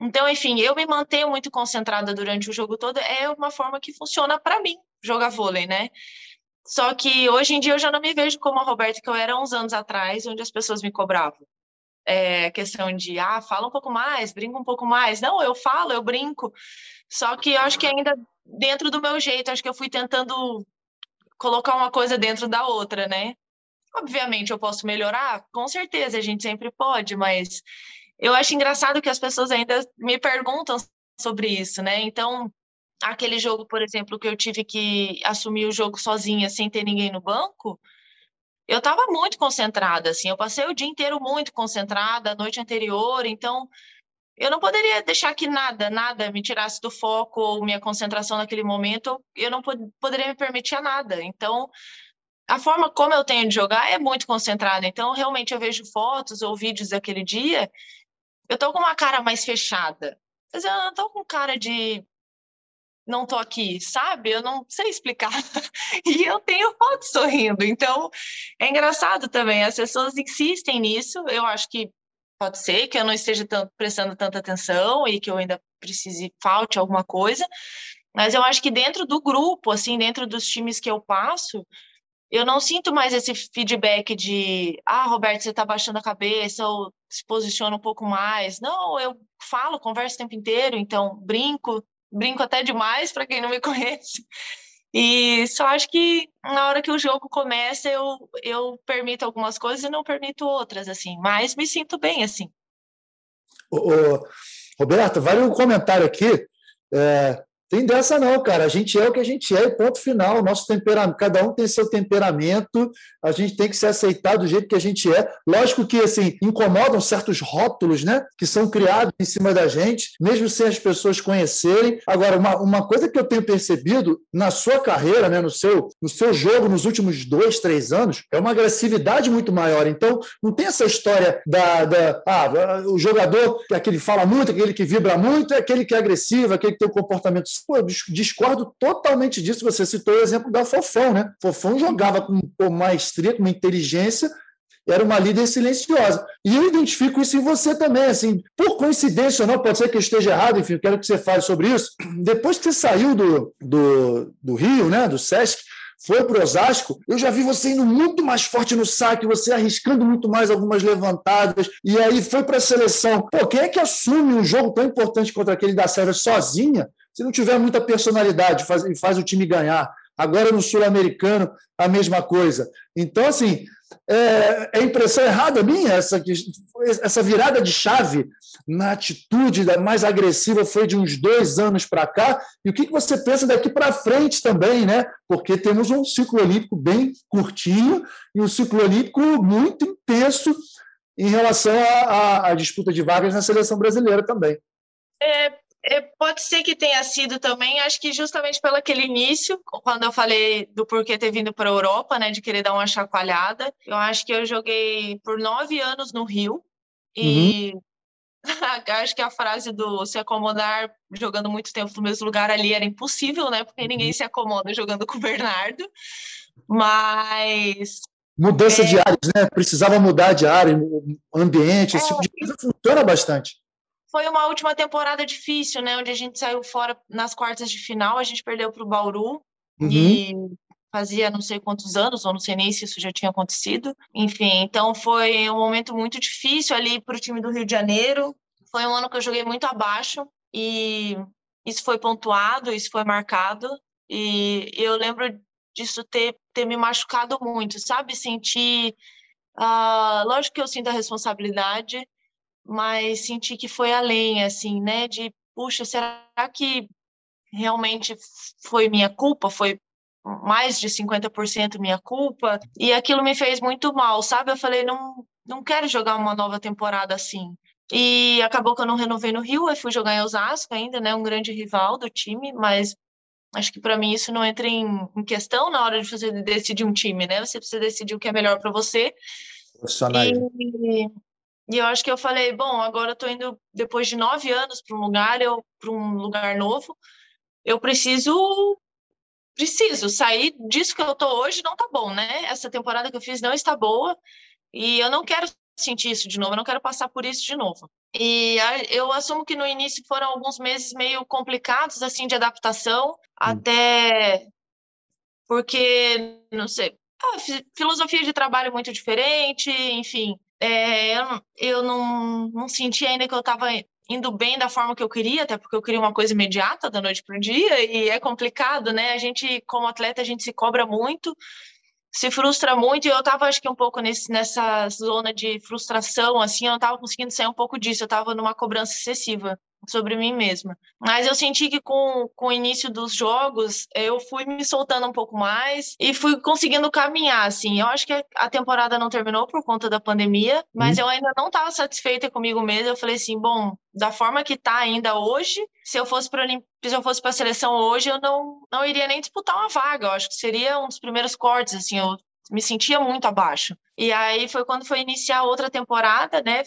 Então, enfim, eu me mantenho muito concentrada durante o jogo todo, é uma forma que funciona para mim jogar vôlei, né? Só que hoje em dia eu já não me vejo como a Roberta que eu era uns anos atrás, onde as pessoas me cobravam. É questão de, ah, fala um pouco mais, brinca um pouco mais. Não, eu falo, eu brinco. Só que eu acho que ainda dentro do meu jeito, acho que eu fui tentando colocar uma coisa dentro da outra, né? Obviamente eu posso melhorar, com certeza a gente sempre pode, mas eu acho engraçado que as pessoas ainda me perguntam sobre isso, né? Então, aquele jogo, por exemplo, que eu tive que assumir o jogo sozinha, sem ter ninguém no banco, eu estava muito concentrada, assim, eu passei o dia inteiro muito concentrada, a noite anterior, então eu não poderia deixar que nada, nada me tirasse do foco ou minha concentração naquele momento, eu não pod poderia me permitir a nada. Então, a forma como eu tenho de jogar é muito concentrada. Então, realmente, eu vejo fotos ou vídeos daquele dia, eu tô com uma cara mais fechada. Mas eu não com cara de não tô aqui, sabe? Eu não sei explicar. e eu tenho foto sorrindo. Então, é engraçado também. As pessoas insistem nisso. Eu acho que pode ser que eu não esteja tanto, prestando tanta atenção e que eu ainda precise, falte alguma coisa. Mas eu acho que dentro do grupo, assim, dentro dos times que eu passo, eu não sinto mais esse feedback de, ah, Roberto, você está baixando a cabeça ou se posiciona um pouco mais. Não, eu falo, converso o tempo inteiro, então brinco, brinco até demais para quem não me conhece. E só acho que na hora que o jogo começa, eu, eu permito algumas coisas e não permito outras, assim. Mas me sinto bem, assim. Ô, ô, Roberto, vale um comentário aqui. É, tem dessa não, cara. A gente é o que a gente é, ponto final. Nosso temperamento, cada um tem seu temperamento. A gente tem que se aceitar do jeito que a gente é. Lógico que assim incomodam certos rótulos, né, que são criados em cima da gente, mesmo sem as pessoas conhecerem. Agora, uma, uma coisa que eu tenho percebido na sua carreira, né, no seu no seu jogo nos últimos dois, três anos, é uma agressividade muito maior. Então, não tem essa história da, da ah, o jogador aquele que fala muito, aquele que vibra muito, é aquele que é agressivo, aquele que tem o um comportamento Pô, eu discordo totalmente disso. Você citou o exemplo da Fofão, né? Fofão jogava com, com maestria, com inteligência, era uma líder silenciosa. E eu identifico isso em você também, assim, por coincidência ou não, pode ser que eu esteja errado, enfim, quero que você fale sobre isso. Depois que você saiu do, do, do Rio, né, do Sesc, foi para o Osasco, eu já vi você indo muito mais forte no saque, você arriscando muito mais algumas levantadas, e aí foi para a seleção. Pô, quem é que assume um jogo tão importante contra aquele da Sérvia sozinha? Se não tiver muita personalidade, faz, faz o time ganhar. Agora no Sul-Americano, a mesma coisa. Então, assim, é, é impressão errada minha essa, essa virada de chave na atitude mais agressiva foi de uns dois anos para cá. E o que você pensa daqui para frente também, né? Porque temos um ciclo olímpico bem curtinho e um ciclo olímpico muito intenso em relação à, disputa de vagas na seleção brasileira também. É, pode ser que tenha sido também, acho que justamente pelo aquele início, quando eu falei do porquê ter vindo para a Europa, né, de querer dar uma chacoalhada. Eu acho que eu joguei por nove anos no Rio e uhum. acho que a frase do se acomodar jogando muito tempo no mesmo lugar ali era impossível, né, porque ninguém uhum. se acomoda jogando com o Bernardo. Mas mudança é... de áreas, né? Precisava mudar de área, ambiente, esse é... tipo de coisa funciona bastante foi uma última temporada difícil, né? Onde a gente saiu fora nas quartas de final, a gente perdeu para o Bauru uhum. e fazia não sei quantos anos, ou não sei nem se isso já tinha acontecido. Enfim, então foi um momento muito difícil ali para o time do Rio de Janeiro. Foi um ano que eu joguei muito abaixo e isso foi pontuado, isso foi marcado. E eu lembro disso ter, ter me machucado muito, sabe? Sentir. Uh, lógico que eu sinto a responsabilidade, mas senti que foi além, assim, né? De, puxa, será que realmente foi minha culpa? Foi mais de 50% minha culpa? E aquilo me fez muito mal, sabe? Eu falei, não, não quero jogar uma nova temporada assim. E acabou que eu não renovei no Rio, eu fui jogar em Osasco ainda, né? Um grande rival do time, mas acho que para mim isso não entra em, em, questão na hora de você decidir um time, né? Você precisa decidir o que é melhor para você. E, e eu acho que eu falei, bom, agora eu tô indo depois de nove anos para um lugar, eu para um lugar novo, eu preciso preciso sair disso que eu tô hoje, não tá bom, né? Essa temporada que eu fiz não está boa e eu não quero sentir isso de novo, eu não quero passar por isso de novo. E eu assumo que no início foram alguns meses meio complicados assim de adaptação, hum. até porque não sei, a filosofia de trabalho muito diferente, enfim, é, eu, eu não, não senti ainda que eu estava indo bem da forma que eu queria, até porque eu queria uma coisa imediata da noite para o dia, e é complicado, né? A gente, como atleta, a gente se cobra muito, se frustra muito, e eu estava, acho que, um pouco nesse, nessa zona de frustração, assim, eu não estava conseguindo sair um pouco disso, eu estava numa cobrança excessiva sobre mim mesma. Mas eu senti que com, com o início dos jogos, eu fui me soltando um pouco mais e fui conseguindo caminhar, assim. Eu acho que a temporada não terminou por conta da pandemia, mas hum. eu ainda não estava satisfeita comigo mesma. Eu falei assim, bom, da forma que está ainda hoje, se eu fosse para se eu fosse para a seleção hoje, eu não não iria nem disputar uma vaga. Eu acho que seria um dos primeiros cortes, assim, eu me sentia muito abaixo. E aí foi quando foi iniciar outra temporada, né?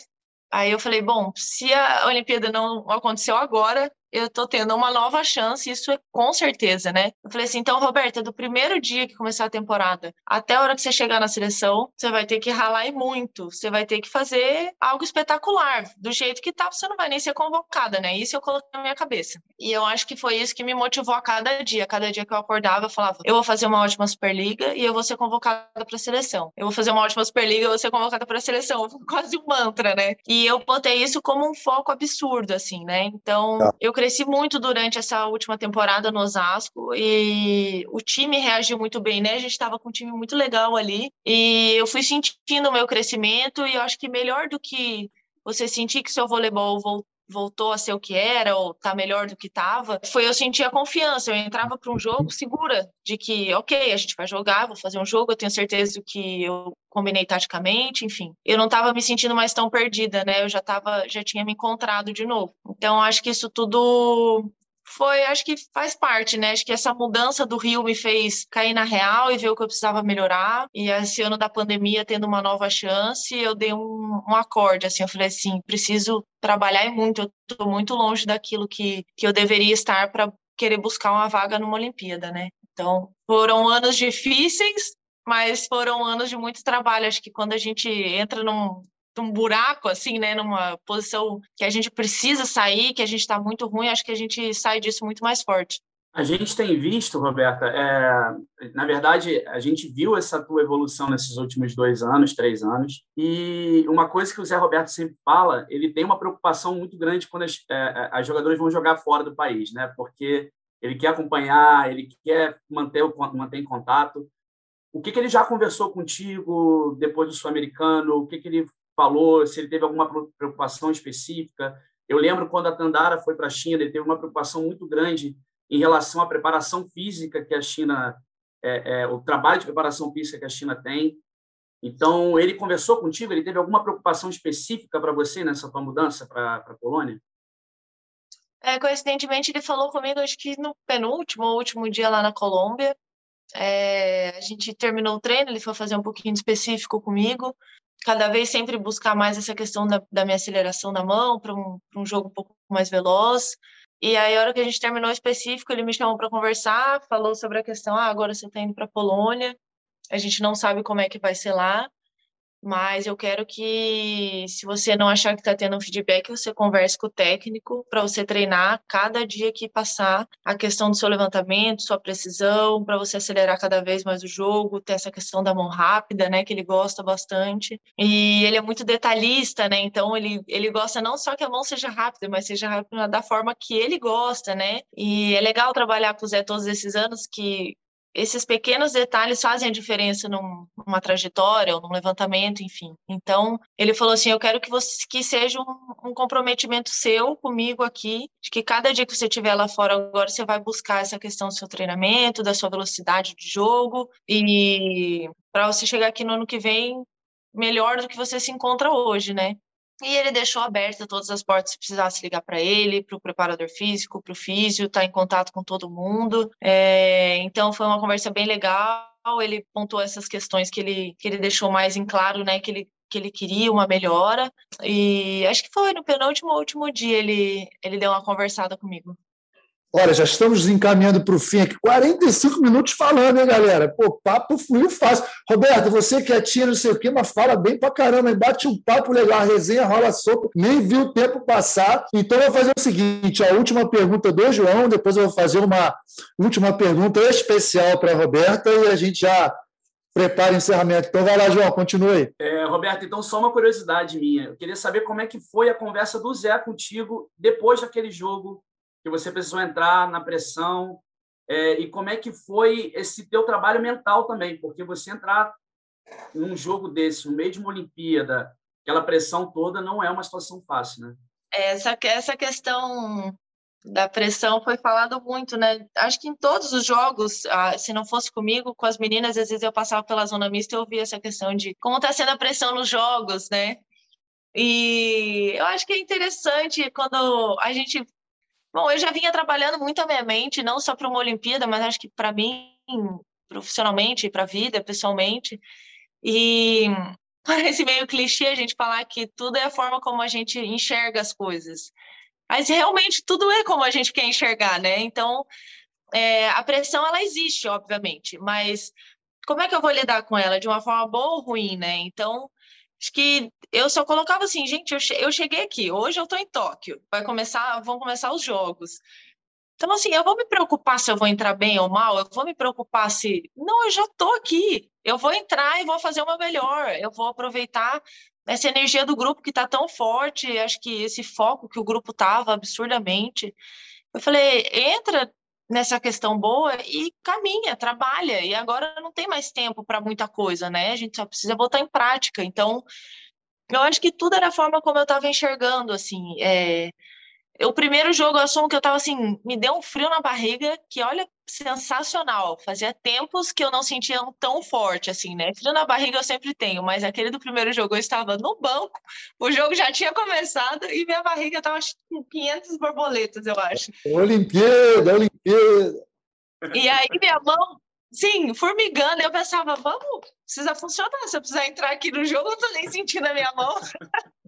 Aí eu falei, bom, se a Olimpíada não aconteceu agora, eu tô tendo uma nova chance, isso é com certeza, né? Eu falei assim, então, Roberta, do primeiro dia que começar a temporada até a hora que você chegar na seleção, você vai ter que ralar e muito, você vai ter que fazer algo espetacular. Do jeito que tá, você não vai nem ser convocada, né? Isso eu coloquei na minha cabeça. E eu acho que foi isso que me motivou a cada dia. Cada dia que eu acordava, eu falava, eu vou fazer uma ótima Superliga e eu vou ser convocada para a seleção. Eu vou fazer uma ótima Superliga e eu vou ser convocada para a seleção. Quase um mantra, né? E eu botei isso como um foco absurdo, assim, né? Então, tá. eu cresci muito durante essa última temporada no Osasco e o time reagiu muito bem, né? A gente estava com um time muito legal ali e eu fui sentindo o meu crescimento e eu acho que melhor do que você sentir que seu voleibol voltou a ser o que era ou tá melhor do que estava, foi eu sentir a confiança. Eu entrava para um jogo segura de que, ok, a gente vai jogar, vou fazer um jogo, eu tenho certeza do que eu combinei taticamente, enfim. Eu não estava me sentindo mais tão perdida, né? Eu já tava, já tinha me encontrado de novo. Então acho que isso tudo foi, acho que faz parte, né? Acho que essa mudança do Rio me fez cair na real e ver o que eu precisava melhorar. E esse ano da pandemia, tendo uma nova chance, eu dei um, um acorde, assim, eu falei assim, preciso trabalhar muito, eu tô muito longe daquilo que, que eu deveria estar para querer buscar uma vaga numa Olimpíada, né? Então, foram anos difíceis, mas foram anos de muito trabalho. Acho que quando a gente entra num, um buraco, assim, né, numa posição que a gente precisa sair, que a gente está muito ruim, acho que a gente sai disso muito mais forte. A gente tem visto, Roberta, é, na verdade, a gente viu essa tua evolução nesses últimos dois anos, três anos, e uma coisa que o Zé Roberto sempre fala, ele tem uma preocupação muito grande quando as, é, as jogadoras vão jogar fora do país, né? Porque ele quer acompanhar, ele quer manter, manter em contato. o que, que ele já conversou contigo depois do Sul-Americano, o que, que ele falou, se ele teve alguma preocupação específica. Eu lembro quando a Tandara foi para a China, ele teve uma preocupação muito grande em relação à preparação física que a China, é, é, o trabalho de preparação física que a China tem. Então, ele conversou contigo? Ele teve alguma preocupação específica para você nessa tua mudança para a Polônia? É, coincidentemente, ele falou comigo, acho que no penúltimo ou último dia lá na Colômbia. É, a gente terminou o treino, ele foi fazer um pouquinho específico comigo. Cada vez sempre buscar mais essa questão da, da minha aceleração da mão para um, um jogo um pouco mais veloz. E aí, a hora que a gente terminou o específico, ele me chamou para conversar, falou sobre a questão: ah, agora você está indo para a Polônia, a gente não sabe como é que vai ser lá, mas eu quero que, se você não achar que está tendo um feedback, você converse com o técnico para você treinar cada dia que passar a questão do seu levantamento, sua precisão, para você acelerar cada vez mais o jogo, ter essa questão da mão rápida, né, que ele gosta bastante. E ele é muito detalhista, né, então ele, ele gosta não só que a mão seja rápida, mas seja rápida da forma que ele gosta, né. E é legal trabalhar com o Zé todos esses anos que esses pequenos detalhes fazem a diferença num, numa trajetória ou num levantamento, enfim. Então, ele falou assim: Eu quero que, você, que seja um, um, comprometimento seu comigo aqui, de que cada dia que você estiver lá fora agora, você vai buscar essa questão do seu treinamento, da sua velocidade de jogo, e para você chegar aqui no ano que vem melhor do que você se encontra hoje, né? E ele deixou aberta todas as portas se precisasse ligar para ele, para o preparador físico, para o físio, tá em contato com todo mundo. É, então foi uma conversa bem legal. Ele pontuou essas questões que ele, que ele deixou mais em claro, né? Que ele que ele queria uma melhora. E acho que foi no penúltimo último dia ele, ele deu uma conversada comigo. Olha, já estamos encaminhando para o fim aqui. 45 minutos falando, hein, galera? Pô, papo fluiu fácil. Roberto, você que atira não sei o quê, mas fala bem pra caramba, hein? bate um papo legal, resenha rola solta, nem viu o tempo passar. Então, eu vou fazer o seguinte: a última pergunta do João, depois eu vou fazer uma última pergunta especial para a Roberta e a gente já prepara o encerramento. Então, vai lá, João, continue. É, Roberto, então, só uma curiosidade minha. Eu queria saber como é que foi a conversa do Zé contigo depois daquele jogo que você precisou entrar na pressão é, e como é que foi esse teu trabalho mental também, porque você entrar num jogo desse, no meio de uma Olimpíada, aquela pressão toda não é uma situação fácil, né? Essa, essa questão da pressão foi falado muito, né? Acho que em todos os jogos, ah, se não fosse comigo, com as meninas, às vezes eu passava pela zona mista e ouvia essa questão de como está sendo a pressão nos jogos, né? E eu acho que é interessante quando a gente Bom, eu já vinha trabalhando muito a minha mente, não só para uma Olimpíada, mas acho que para mim, profissionalmente, para a vida, pessoalmente. E parece meio clichê a gente falar que tudo é a forma como a gente enxerga as coisas. Mas realmente tudo é como a gente quer enxergar, né? Então, é, a pressão, ela existe, obviamente, mas como é que eu vou lidar com ela? De uma forma boa ou ruim, né? Então, Acho que eu só colocava assim, gente, eu, che eu cheguei aqui, hoje eu estou em Tóquio, vai começar, vão começar os jogos. Então, assim, eu vou me preocupar se eu vou entrar bem ou mal, eu vou me preocupar se. Não, eu já estou aqui, eu vou entrar e vou fazer uma melhor, eu vou aproveitar essa energia do grupo que está tão forte, acho que esse foco que o grupo estava absurdamente. Eu falei, entra nessa questão boa e caminha, trabalha. E agora não tem mais tempo para muita coisa, né? A gente só precisa botar em prática. Então, eu acho que tudo era a forma como eu estava enxergando, assim. É... O primeiro jogo, eu assumo que eu estava assim, me deu um frio na barriga, que olha, sensacional. Fazia tempos que eu não sentia tão forte, assim, né? Frio na barriga eu sempre tenho, mas aquele do primeiro jogo eu estava no banco, o jogo já tinha começado e minha barriga estava com 500 borboletas, eu acho. Olimpíada, Olimpíada. E aí minha mão, sim, formigando, eu pensava, vamos, precisa funcionar, se eu precisar entrar aqui no jogo, eu não tô nem sentindo a minha mão.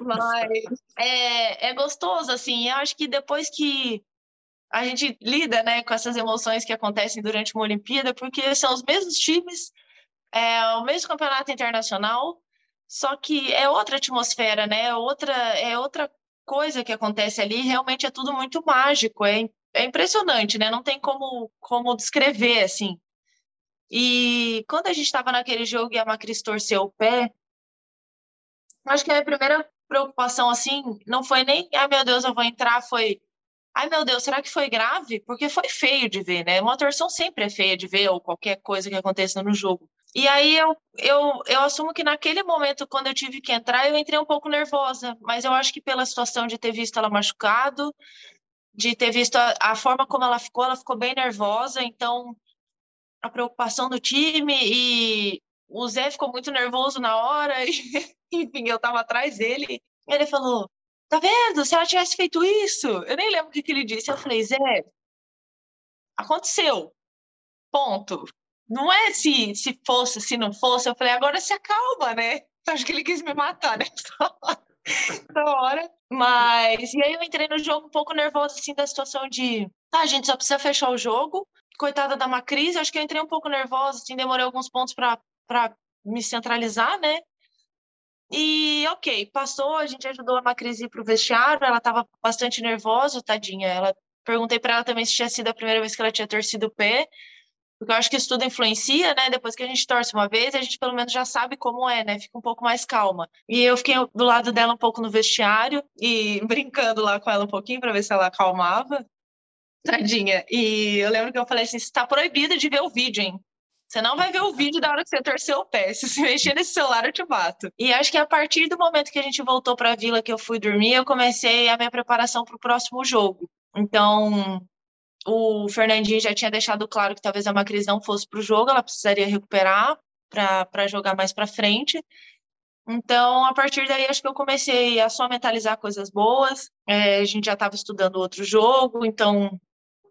Mas é, é gostoso, assim. Eu acho que depois que a gente lida né, com essas emoções que acontecem durante uma Olimpíada, porque são os mesmos times, é o mesmo campeonato internacional, só que é outra atmosfera, né? É outra, é outra coisa que acontece ali. Realmente é tudo muito mágico, é, é impressionante, né? Não tem como, como descrever, assim. E quando a gente estava naquele jogo e a Macris torceu o pé, acho que a minha primeira preocupação, assim, não foi nem, ai meu Deus, eu vou entrar, foi, ai meu Deus, será que foi grave? Porque foi feio de ver, né? Uma torção sempre é feia de ver, ou qualquer coisa que aconteça no jogo. E aí eu, eu, eu assumo que naquele momento, quando eu tive que entrar, eu entrei um pouco nervosa, mas eu acho que pela situação de ter visto ela machucado, de ter visto a, a forma como ela ficou, ela ficou bem nervosa, então a preocupação do time e o Zé ficou muito nervoso na hora, e, enfim, eu estava atrás dele. Ele falou: Tá vendo? Se ela tivesse feito isso, eu nem lembro o que, que ele disse. Eu falei: Zé, aconteceu. Ponto. Não é se, se fosse, se não fosse. Eu falei: agora se acalma, né? Acho que ele quis me matar nessa hora. Mas, e aí eu entrei no jogo um pouco nervosa, assim, da situação de, tá, a gente só precisa fechar o jogo. Coitada da Macris, acho que eu entrei um pouco nervosa, assim, demorei alguns pontos para me centralizar, né? E ok, passou, a gente ajudou a Macris ir para o vestiário, ela estava bastante nervosa, tadinha. Ela perguntei para ela também se tinha sido a primeira vez que ela tinha torcido o pé, porque eu acho que isso tudo influencia, né? Depois que a gente torce uma vez, a gente pelo menos já sabe como é, né? Fica um pouco mais calma. E eu fiquei do lado dela um pouco no vestiário e brincando lá com ela um pouquinho para ver se ela acalmava. Tadinha. E eu lembro que eu falei assim: está proibido de ver o vídeo, hein? Você não vai ver o vídeo da hora que você torceu o pé. Se você mexer nesse celular, eu te bato. E acho que a partir do momento que a gente voltou para a vila que eu fui dormir, eu comecei a minha preparação para o próximo jogo. Então, o Fernandinho já tinha deixado claro que talvez a Macris não fosse para o jogo, ela precisaria recuperar para jogar mais para frente. Então, a partir daí, acho que eu comecei a só mentalizar coisas boas. É, a gente já estava estudando outro jogo, então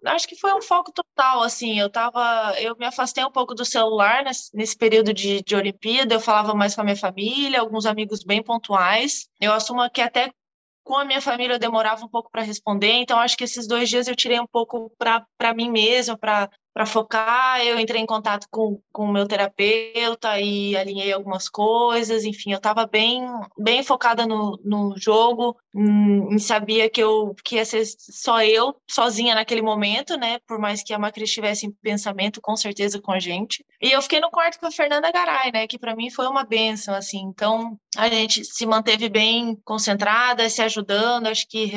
acho que foi um foco total, assim, eu tava, eu me afastei um pouco do celular nesse, nesse período de, de Olimpíada, eu falava mais com a minha família, alguns amigos bem pontuais, eu assumo que até com a minha família eu demorava um pouco para responder, então acho que esses dois dias eu tirei um pouco para mim mesma, para para focar, eu entrei em contato com, o meu terapeuta e alinhei algumas coisas, enfim, eu estava bem, bem focada no, no jogo, hum, sabia que eu que ia ser só eu, sozinha naquele momento, né, por mais que a Macri estivesse em pensamento, com certeza com a gente, e eu fiquei no quarto com a Fernanda Garay, né, que para mim foi uma benção, assim, então a gente se manteve bem concentrada, se ajudando, acho que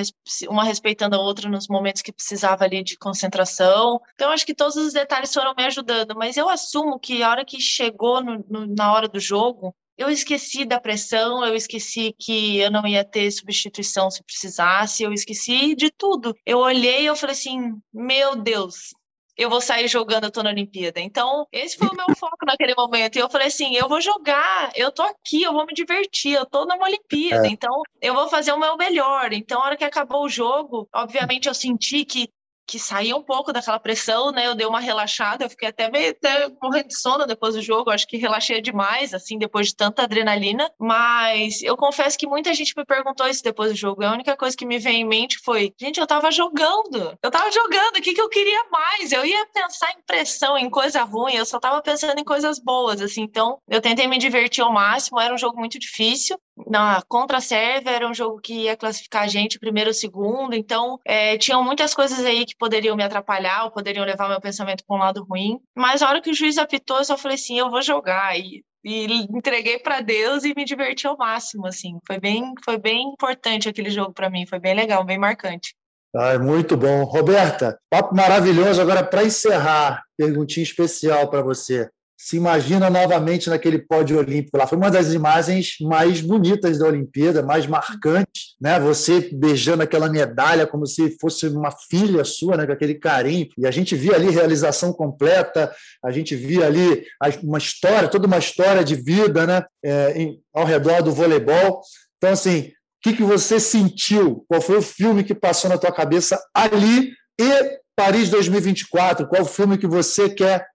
uma respeitando a outra nos momentos que precisava ali de concentração, então acho que todos os detalhes foram me ajudando, mas eu assumo que a hora que chegou no, no, na hora do jogo, eu esqueci da pressão, eu esqueci que eu não ia ter substituição se precisasse, eu esqueci de tudo. Eu olhei e eu falei assim, meu Deus, eu vou sair jogando, eu tô na Olimpíada. Então, esse foi o meu foco naquele momento. E eu falei assim, eu vou jogar, eu tô aqui, eu vou me divertir, eu tô numa Olimpíada, é. então eu vou fazer o meu melhor. Então, a hora que acabou o jogo, obviamente eu senti que que saía um pouco daquela pressão, né? Eu dei uma relaxada, eu fiquei até meio até morrendo de sono depois do jogo, acho que relaxei demais, assim, depois de tanta adrenalina. Mas eu confesso que muita gente me perguntou isso depois do jogo. A única coisa que me veio em mente foi: gente, eu tava jogando, eu tava jogando, o que, que eu queria mais? Eu ia pensar em pressão, em coisa ruim, eu só tava pensando em coisas boas, assim. Então, eu tentei me divertir ao máximo, era um jogo muito difícil. Na contra Sérvia era um jogo que ia classificar a gente primeiro ou segundo, então é, tinham muitas coisas aí que poderiam me atrapalhar ou poderiam levar meu pensamento para um lado ruim. Mas a hora que o juiz apitou, eu só falei assim: eu vou jogar. E, e entreguei para Deus e me diverti ao máximo, assim. Foi bem, foi bem importante aquele jogo para mim, foi bem legal, bem marcante. Ah, muito bom. Roberta, papo maravilhoso. Agora, para encerrar, perguntinha especial para você se imagina novamente naquele pódio olímpico lá. Foi uma das imagens mais bonitas da Olimpíada, mais marcantes, né? Você beijando aquela medalha como se fosse uma filha sua, né? Com aquele carinho. E a gente via ali realização completa, a gente via ali uma história, toda uma história de vida, né? É, em, ao redor do voleibol. Então, assim, o que, que você sentiu? Qual foi o filme que passou na tua cabeça ali e Paris 2024? Qual o filme que você quer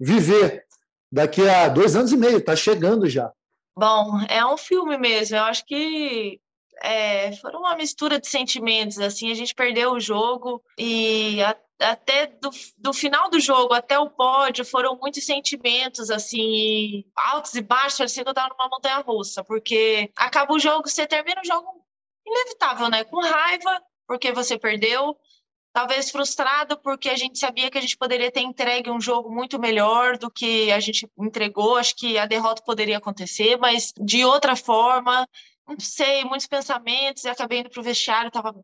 viver daqui a dois anos e meio, está chegando já. Bom, é um filme mesmo. Eu acho que é, foram uma mistura de sentimentos. Assim, a gente perdeu o jogo e a, até do, do, final do jogo até o pódio foram muitos sentimentos assim altos e baixos. Parecia que eu numa montanha russa, porque acaba o jogo, você termina o jogo inevitável, né? Com raiva porque você perdeu, talvez frustrado porque a gente sabia que a gente poderia ter entregue um jogo muito melhor do que a gente entregou. Acho que a derrota poderia acontecer, mas de outra forma, não sei, muitos pensamentos. E acabei indo para o vestiário, estava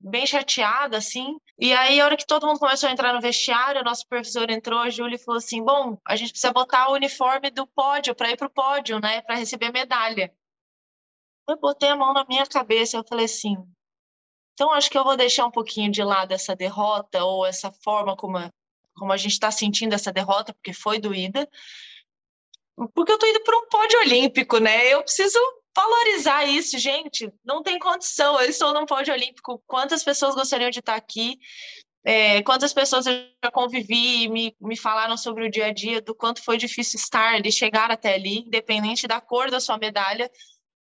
bem chateada, assim. E aí, a hora que todo mundo começou a entrar no vestiário, o nosso professor entrou, a Júlia falou assim: bom, a gente precisa botar o uniforme do pódio para ir para o pódio, né? Para receber medalha. Eu botei a mão na minha cabeça, eu falei assim: então acho que eu vou deixar um pouquinho de lado essa derrota ou essa forma como, como a gente está sentindo essa derrota, porque foi doída, porque eu tô indo para um pódio olímpico, né? Eu preciso valorizar isso, gente. Não tem condição. Eu estou num pódio olímpico. Quantas pessoas gostariam de estar aqui? É, quantas pessoas eu já convivi e me, me falaram sobre o dia a dia, do quanto foi difícil estar ali, chegar até ali, independente da cor da sua medalha.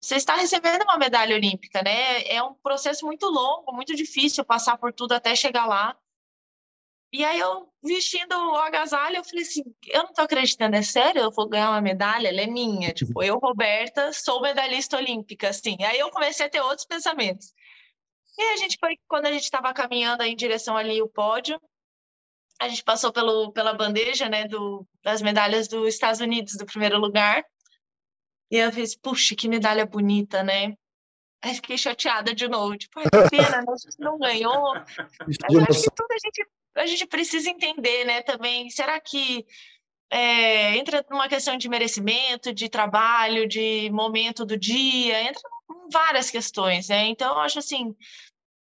Você está recebendo uma medalha olímpica, né? É um processo muito longo, muito difícil passar por tudo até chegar lá. E aí eu vestindo o agasalho, eu falei assim, eu não tô acreditando, é sério? Eu vou ganhar uma medalha? Ela é minha. Tipo, eu, Roberta, sou medalhista olímpica, assim. Aí eu comecei a ter outros pensamentos. E a gente foi, quando a gente estava caminhando em direção ali o pódio, a gente passou pelo, pela bandeja, né, do, das medalhas dos Estados Unidos, do primeiro lugar. E eu fiz, puxa, que medalha bonita, né? Aí fiquei chateada de novo, tipo, ai, que pena, né? a gente não ganhou. Mas acho que tudo a gente a gente precisa entender, né, também, será que é, entra numa questão de merecimento, de trabalho, de momento do dia, entra em várias questões, né? Então, eu acho assim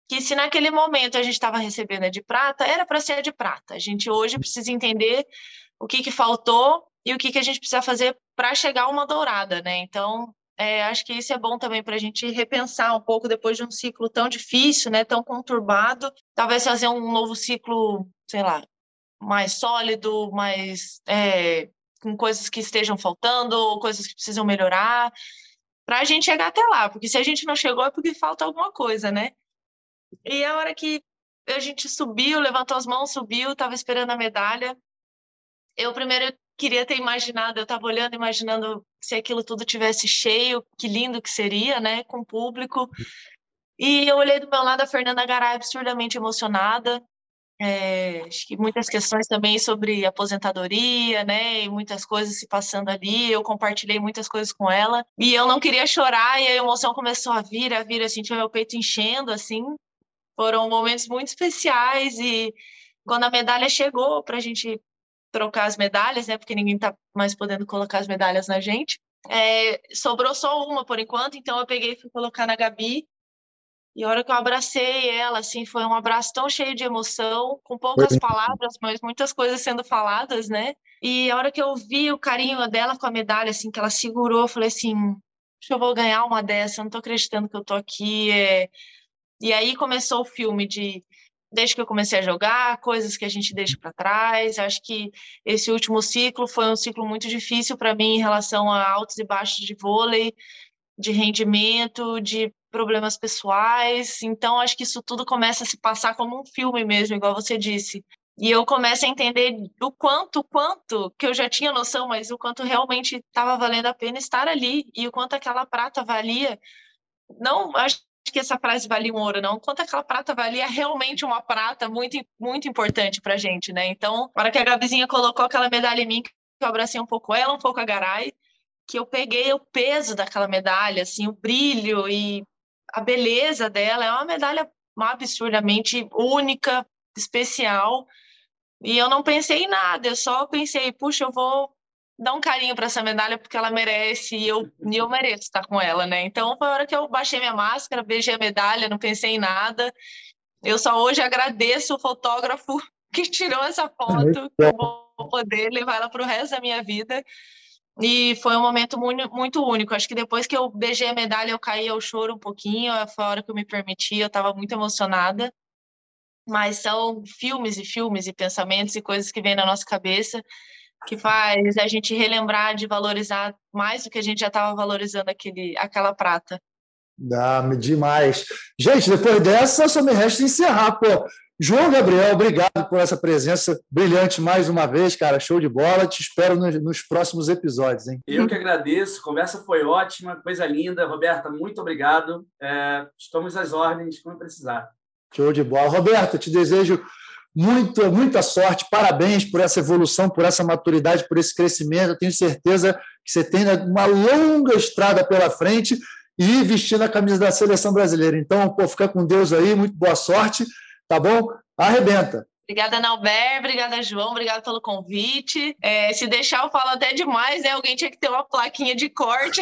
que se naquele momento a gente estava recebendo a de prata, era para ser a de prata. A gente hoje precisa entender o que, que faltou e o que, que a gente precisa fazer para chegar uma dourada, né? Então, é, acho que isso é bom também para a gente repensar um pouco depois de um ciclo tão difícil, né, tão conturbado, talvez fazer um novo ciclo, sei lá, mais sólido, mais é, com coisas que estejam faltando, coisas que precisam melhorar, para a gente chegar até lá, porque se a gente não chegou é porque falta alguma coisa, né? E a hora que a gente subiu, levantou as mãos, subiu, estava esperando a medalha. Eu primeiro queria ter imaginado, eu estava olhando, imaginando se aquilo tudo tivesse cheio, que lindo que seria, né, com o público. E eu olhei do meu lado a Fernanda Garay absurdamente emocionada. É, acho que muitas questões também sobre aposentadoria, né, e muitas coisas se passando ali. Eu compartilhei muitas coisas com ela e eu não queria chorar e a emoção começou a vir, a vir, assim, tinha meu peito enchendo, assim. Foram momentos muito especiais e quando a medalha chegou para a gente trocar as medalhas, né? Porque ninguém tá mais podendo colocar as medalhas na gente. É, sobrou só uma por enquanto, então eu peguei e fui colocar na Gabi. E a hora que eu abracei ela, assim, foi um abraço tão cheio de emoção, com poucas palavras, mas muitas coisas sendo faladas, né? E a hora que eu vi o carinho dela com a medalha, assim, que ela segurou, eu falei assim, eu vou ganhar uma dessa, eu não tô acreditando que eu tô aqui. É... E aí começou o filme de desde que eu comecei a jogar, coisas que a gente deixa para trás. Acho que esse último ciclo foi um ciclo muito difícil para mim em relação a altos e baixos de vôlei, de rendimento, de problemas pessoais. Então, acho que isso tudo começa a se passar como um filme mesmo, igual você disse. E eu começo a entender o quanto, quanto, que eu já tinha noção, mas o quanto realmente estava valendo a pena estar ali e o quanto aquela prata valia. Não, acho que essa frase valia um ouro, não. Quanto aquela prata valia realmente uma prata muito, muito importante pra gente, né? Então, na hora que a Gabizinha colocou aquela medalha em mim, que eu abracei um pouco ela, um pouco a Garay, que eu peguei o peso daquela medalha, assim, o brilho e a beleza dela. É uma medalha absurdamente única, especial. E eu não pensei em nada, eu só pensei, puxa, eu vou dar um carinho para essa medalha porque ela merece e eu, e eu mereço estar com ela, né? Então foi a hora que eu baixei minha máscara, beijei a medalha, não pensei em nada. Eu só hoje agradeço o fotógrafo que tirou essa foto, que eu vou poder levar ela para o resto da minha vida. E foi um momento muito único. Acho que depois que eu beijei a medalha, eu caí ao choro um pouquinho. Foi a hora que eu me permiti, eu estava muito emocionada. Mas são filmes e filmes e pensamentos e coisas que vêm na nossa cabeça que faz a gente relembrar de valorizar mais do que a gente já estava valorizando aquele, aquela prata. Ah, demais. Gente, depois dessa, só me resta encerrar. Pô, João Gabriel, obrigado por essa presença brilhante mais uma vez, cara. Show de bola. Te espero nos, nos próximos episódios, hein? Eu que agradeço. A conversa foi ótima, coisa linda. Roberta, muito obrigado. É, estamos às ordens quando precisar. Show de bola. Roberta, te desejo muito, muita sorte, parabéns por essa evolução, por essa maturidade, por esse crescimento. Eu tenho certeza que você tem uma longa estrada pela frente e vestindo a camisa da seleção brasileira. Então, pô, fica com Deus aí, muito boa sorte, tá bom? Arrebenta. Obrigada, Nauber. Obrigada, João. Obrigada pelo convite. É, se deixar, eu falo até demais, né? Alguém tinha que ter uma plaquinha de corte.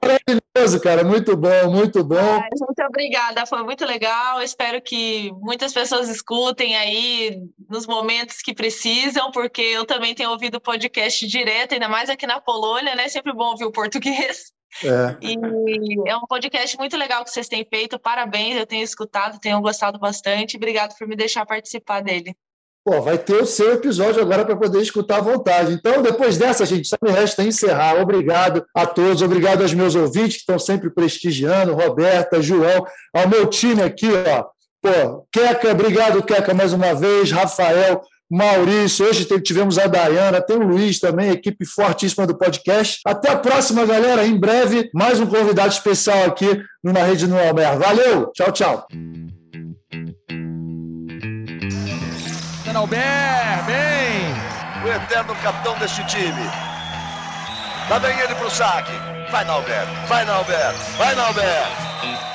Maravilhoso, cara. Muito bom, muito bom. Muito obrigada. Foi muito legal. Espero que muitas pessoas escutem aí nos momentos que precisam, porque eu também tenho ouvido podcast direto, ainda mais aqui na Polônia, né? Sempre bom ouvir o português. É. E é um podcast muito legal que vocês têm feito. Parabéns, eu tenho escutado, tenho gostado bastante. Obrigado por me deixar participar dele. Pô, vai ter o seu episódio agora para poder escutar à vontade. Então, depois dessa, gente, só me resta encerrar. Obrigado a todos, obrigado aos meus ouvintes que estão sempre prestigiando, Roberta, João, ao meu time aqui, ó. Pô, Queca, obrigado, Queca, mais uma vez, Rafael, Maurício, hoje tivemos a Dayana, tem o Luiz também, equipe fortíssima do podcast. Até a próxima, galera. Em breve, mais um convidado especial aqui no Na Rede no Almer. Valeu, tchau, tchau. Albert, bem! O eterno capitão deste time. Lá vem ele pro saque. Vai, Nalber, vai, Nalber, vai, Nalber.